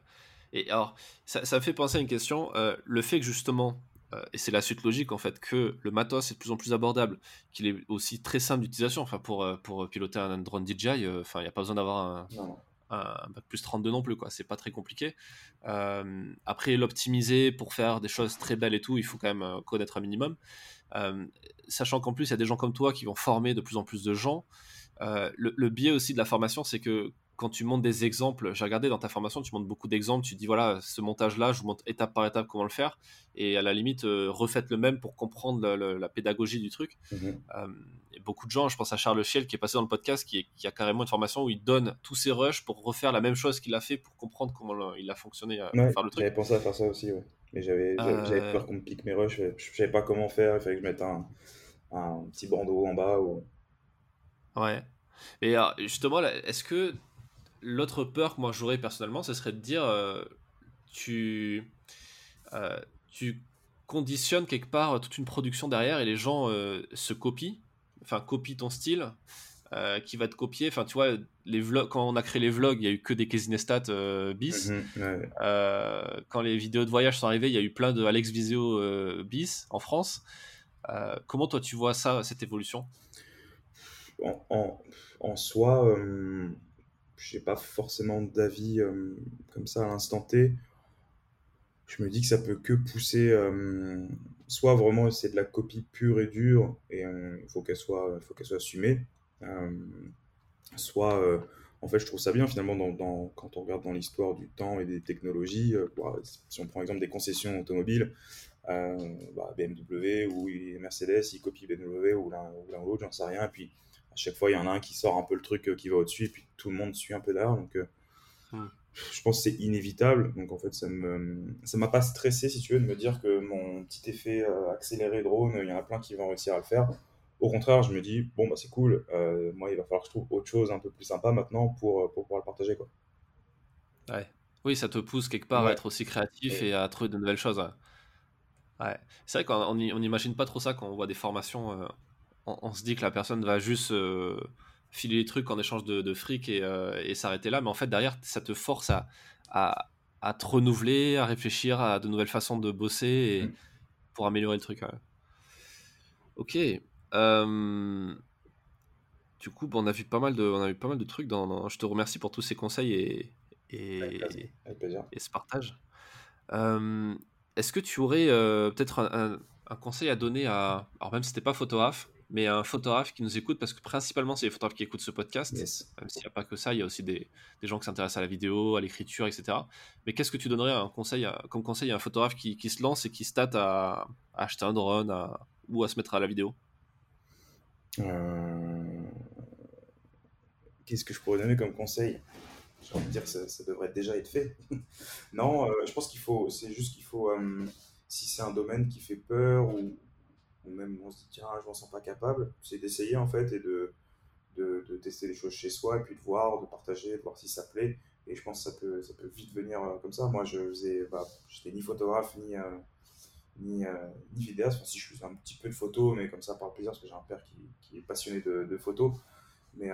Et alors, ça, ça, me fait penser à une question. Euh, le fait que justement, euh, et c'est la suite logique en fait, que le matos est de plus en plus abordable, qu'il est aussi très simple d'utilisation. Enfin, pour, euh, pour piloter un drone DJI, enfin, il n'y a pas besoin d'avoir un, un, plus 32 non plus, quoi. C'est pas très compliqué. après, l'optimiser pour faire des choses très belles et tout, il faut quand même connaître un minimum. sachant qu'en plus, il y a des gens comme toi qui vont former de plus en plus de gens. le, le biais aussi de la formation, c'est que quand tu montes des exemples, j'ai regardé dans ta formation, tu montes beaucoup d'exemples, tu dis voilà, ce montage-là, je vous montre étape par étape comment le faire, et à la limite, euh, refaites le même pour comprendre la pédagogie du truc. Euh, et beaucoup de gens, je pense à Charles Fiel qui est passé dans le podcast, qui, a carrément une formation où il donne tous ses rushs pour refaire la même chose qu'il a fait pour comprendre comment il a fonctionné à faire le truc. J'avais pensé à faire ça aussi, mais j'avais euh, peur qu'on me pique mes rushs, je savais pas comment faire, il fallait que je mette un, un petit bandeau en bas. Ou... Ouais. Et justement, est-ce que l'autre peur que moi j'aurais personnellement, ce serait de dire euh, tu, euh, tu conditionnes quelque part toute une production derrière et les gens euh, se copient, enfin copient ton style, qui va te copier. Enfin, tu vois, les vlogs, quand on a créé les vlogs, il y a eu que des Casinestat bis. Mhm, quand les vidéos de voyage sont arrivées, il y a eu plein de Alex Visio bis en France. comment toi tu vois ça, cette évolution? En, en, en, soi, j'ai pas forcément d'avis euh, comme ça à l'instant T. Je me dis que ça peut que pousser, euh, soit vraiment c'est de la copie pure et dure et il faut qu'elle soit, faut qu'elle soit assumée, euh, soit en fait je trouve ça bien finalement quand on regarde dans l'histoire du temps et des technologies. si on prend exemple des concessions automobiles, bah, BMW ou Mercedes, ils copient BMW ou l'un ou l'autre, j'en sais rien. Et puis à chaque fois, il y en a un qui sort un peu le truc euh, qui va au-dessus, et puis tout le monde suit un peu derrière. Donc, euh. Je pense que c'est inévitable. Donc, en fait, ça ne ça m'a pas stressé, si tu veux, de me dire que mon petit effet euh, accéléré drone, il y en a plein qui vont réussir à le faire. Au contraire, je me dis, bon, bah, c'est cool. moi, il va falloir que je trouve autre chose un peu plus sympa maintenant pour, pour pouvoir le partager. Quoi. Ouais. Oui, ça te pousse quelque part à être aussi créatif et, à trouver de nouvelles choses. Ouais. C'est vrai qu'on n'imagine pas trop ça quand on voit des formations on, se dit que la personne va juste euh, filer les trucs en échange de, fric euh, et, s'arrêter là, mais en fait derrière ça te force à, à, te renouveler, à réfléchir à de nouvelles façons de bosser et, mm. pour améliorer le truc. Ok. Euh, du coup, on a vu pas mal de, on a vu pas mal de trucs. Dans, je te remercie pour tous ces conseils et, et, et ce partage. Est-ce que tu aurais peut-être un, un, conseil à donner à, alors même si c'était pas photographe, mais un photographe qui nous écoute, parce que principalement, c'est les photographes qui écoutent ce podcast. Même s'il n'y a pas que ça, il y a aussi des, des gens qui s'intéressent à la vidéo, à l'écriture, etc. Mais qu'est-ce que tu donnerais un conseil comme conseil à un photographe qui, qui se lance et qui se tâte à, acheter un drone ou à se mettre à la vidéo? Euh, Qu'est-ce que je pourrais donner comme conseil? J'ai envie de dire que ça, devrait déjà être fait. non, euh, je pense qu'il faut, c'est juste qu'il faut, euh, si c'est un domaine qui fait peur ou, même on se dit tiens je m'en sens pas capable, c'est d'essayer en fait et de, de, tester les choses chez soi et puis de voir, de partager, de voir si ça plaît. Et je pense que ça peut, ça peut vite venir euh, comme ça. Moi je faisais, bah, j'étais ni photographe ni, euh, ni, euh, ni, vidéaste, si je faisais un petit peu de photos, mais comme ça par plaisir parce que j'ai un père qui, qui, est passionné de, de photos. Mais,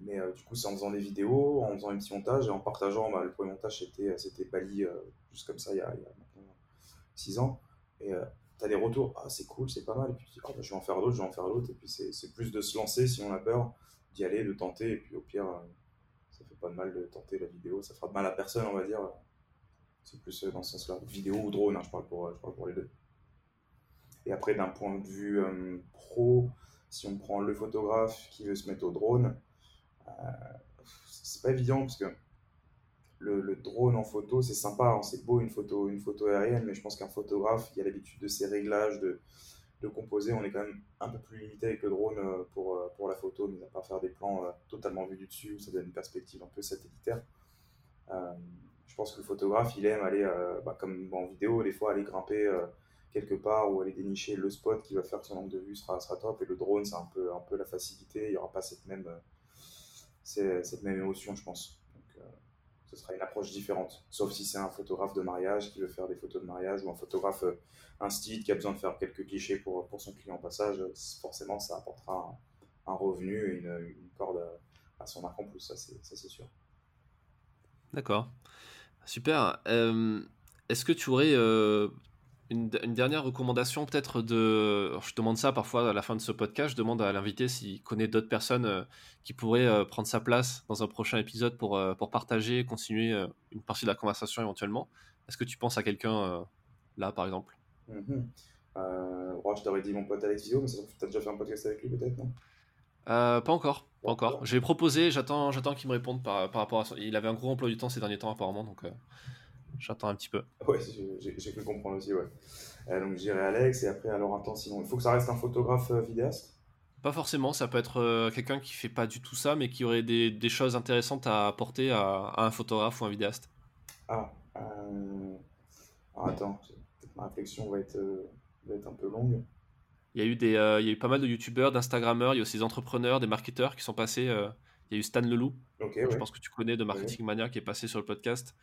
mais du coup c'est en faisant des vidéos, en faisant un petit montage et en partageant, bah, le premier montage c'était, c'était Bali, juste comme ça il y a, maintenant 6 ans. Et as des retours, ah, c'est cool, c'est pas mal, et puis bah, je vais en faire d'autres, je vais en faire d'autres, et puis c'est plus de se lancer si on a peur, d'y aller, de tenter, et puis au pire, euh, ça fait pas de mal de tenter la vidéo, ça fera de mal à personne, on va dire. C'est plus euh, dans ce sens-là, vidéo ou drone, hein, je, parle pour, je parle pour les deux. Et après, d'un point de vue euh, pro, si on prend le photographe qui veut se mettre au drone, c'est pas évident parce que le, drone en photo, c'est sympa, hein, c'est beau une photo, une photo aérienne, mais je pense qu'un photographe, il a l'habitude de ses réglages, de, de, composer. On est quand même un peu plus limité avec le drone euh, pour, euh, pour la photo, mais à pas faire des plans euh, totalement vus du dessus, ça donne une perspective un peu satellitaire. Je pense que le photographe, il aime aller, bah, comme en vidéo, des fois, aller grimper quelque part ou aller dénicher le spot qui va faire son angle de vue sera, sera top. Et le drone, c'est un peu, un peu la facilité. Il n'y aura pas cette même, cette même émotion, je pense. Ce sera une approche différente. Sauf si c'est un photographe de mariage qui veut faire des photos de mariage ou un photographe un style qui a besoin de faire quelques clichés pour, pour son client en passage. Forcément, ça apportera un, revenu et une, corde à, son arc en plus, ça c'est sûr. D'accord. Super. Euh, est-ce que tu aurais euh, une, dernière recommandation peut-être de... je demande ça parfois à la fin de ce podcast, je demande à l'invité s'il connaît d'autres personnes euh, qui pourraient prendre sa place dans un prochain épisode pour, pour partager, continuer une partie de la conversation éventuellement. Est-ce que tu penses à quelqu'un là par exemple? Je t'aurais dit mon pote Alex Vizio, mais tu as déjà fait un podcast avec lui peut-être, non? Pas encore, pas encore. J'ai proposé, j'attends, j'attends qu'il me réponde par, par, rapport à. Il avait un gros emploi du temps ces derniers temps apparemment, donc j'attends un petit peu. Ouais, j'ai pu comprendre aussi, ouais. Euh, donc j'irai Alex et après alors attends sinon il faut que ça reste un photographe euh, vidéaste? Pas forcément, ça peut être euh, quelqu'un qui fait pas du tout ça, mais qui aurait des, des choses intéressantes à apporter à, un photographe ou un vidéaste. Ah, alors attends, ma réflexion va être, va être un peu longue. Il y a eu, des, il y a eu pas mal de youtubeurs, d'instagrammeurs, il y a aussi des entrepreneurs, des marketeurs qui sont passés. il y a eu Stan Leloup, je pense que tu connais de Marketing Mania, qui est passé sur le podcast.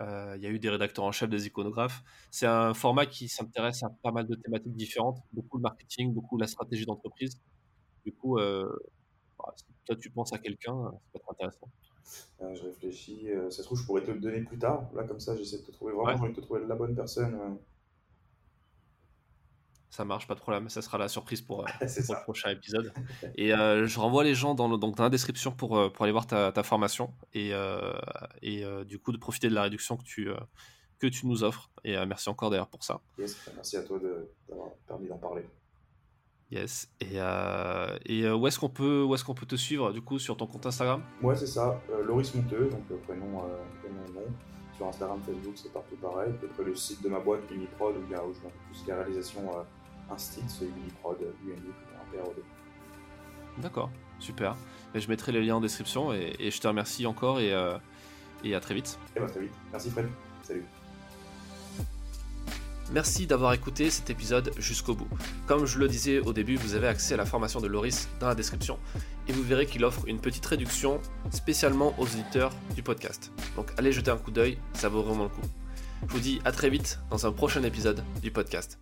Euh, il y a eu des rédacteurs en chef, des iconographes. C'est un format qui s'intéresse à pas mal de thématiques différentes, beaucoup le marketing, beaucoup la stratégie d'entreprise. Du coup, euh, bah, si toi tu penses à quelqu'un, ça peut être intéressant. Euh, je réfléchis. ça se trouve, je pourrais te le donner plus tard. Là, comme ça, j'essaie de te trouver vraiment, ouais. de te trouver la bonne personne. Ça marche, pas de problème. Ça sera la surprise pour, euh, le prochain épisode. Et euh, je renvoie les gens dans, donc, dans la description pour, euh, pour aller voir ta, formation et, et du coup de profiter de la réduction que tu, que tu nous offres. Et merci encore d'ailleurs pour ça. Yes, merci à toi d'avoir permis d'en parler. Yes. Et, et où est-ce qu'on peut, est qu'on peut te suivre du coup sur ton compte Instagram? Ouais, c'est ça. Loris Monteux, donc prénom, prénom nom. Sur Instagram, Facebook, c'est partout pareil. Peut-être le site de ma boîte, Uniprod, où, il y a, où je tout ce qui est réalisation un style, UNI, un PROD. D'accord, super. Et je mettrai les liens en description et, je te remercie encore et, euh, et à très vite. Et bah très vite. Merci Fred. Salut. Merci d'avoir écouté cet épisode jusqu'au bout. Comme je le disais au début, vous avez accès à la formation de Loris dans la description et vous verrez qu'il offre une petite réduction spécialement aux auditeurs du podcast. Donc allez jeter un coup d'œil, ça vaut vraiment le coup. Je vous dis à très vite dans un prochain épisode du podcast.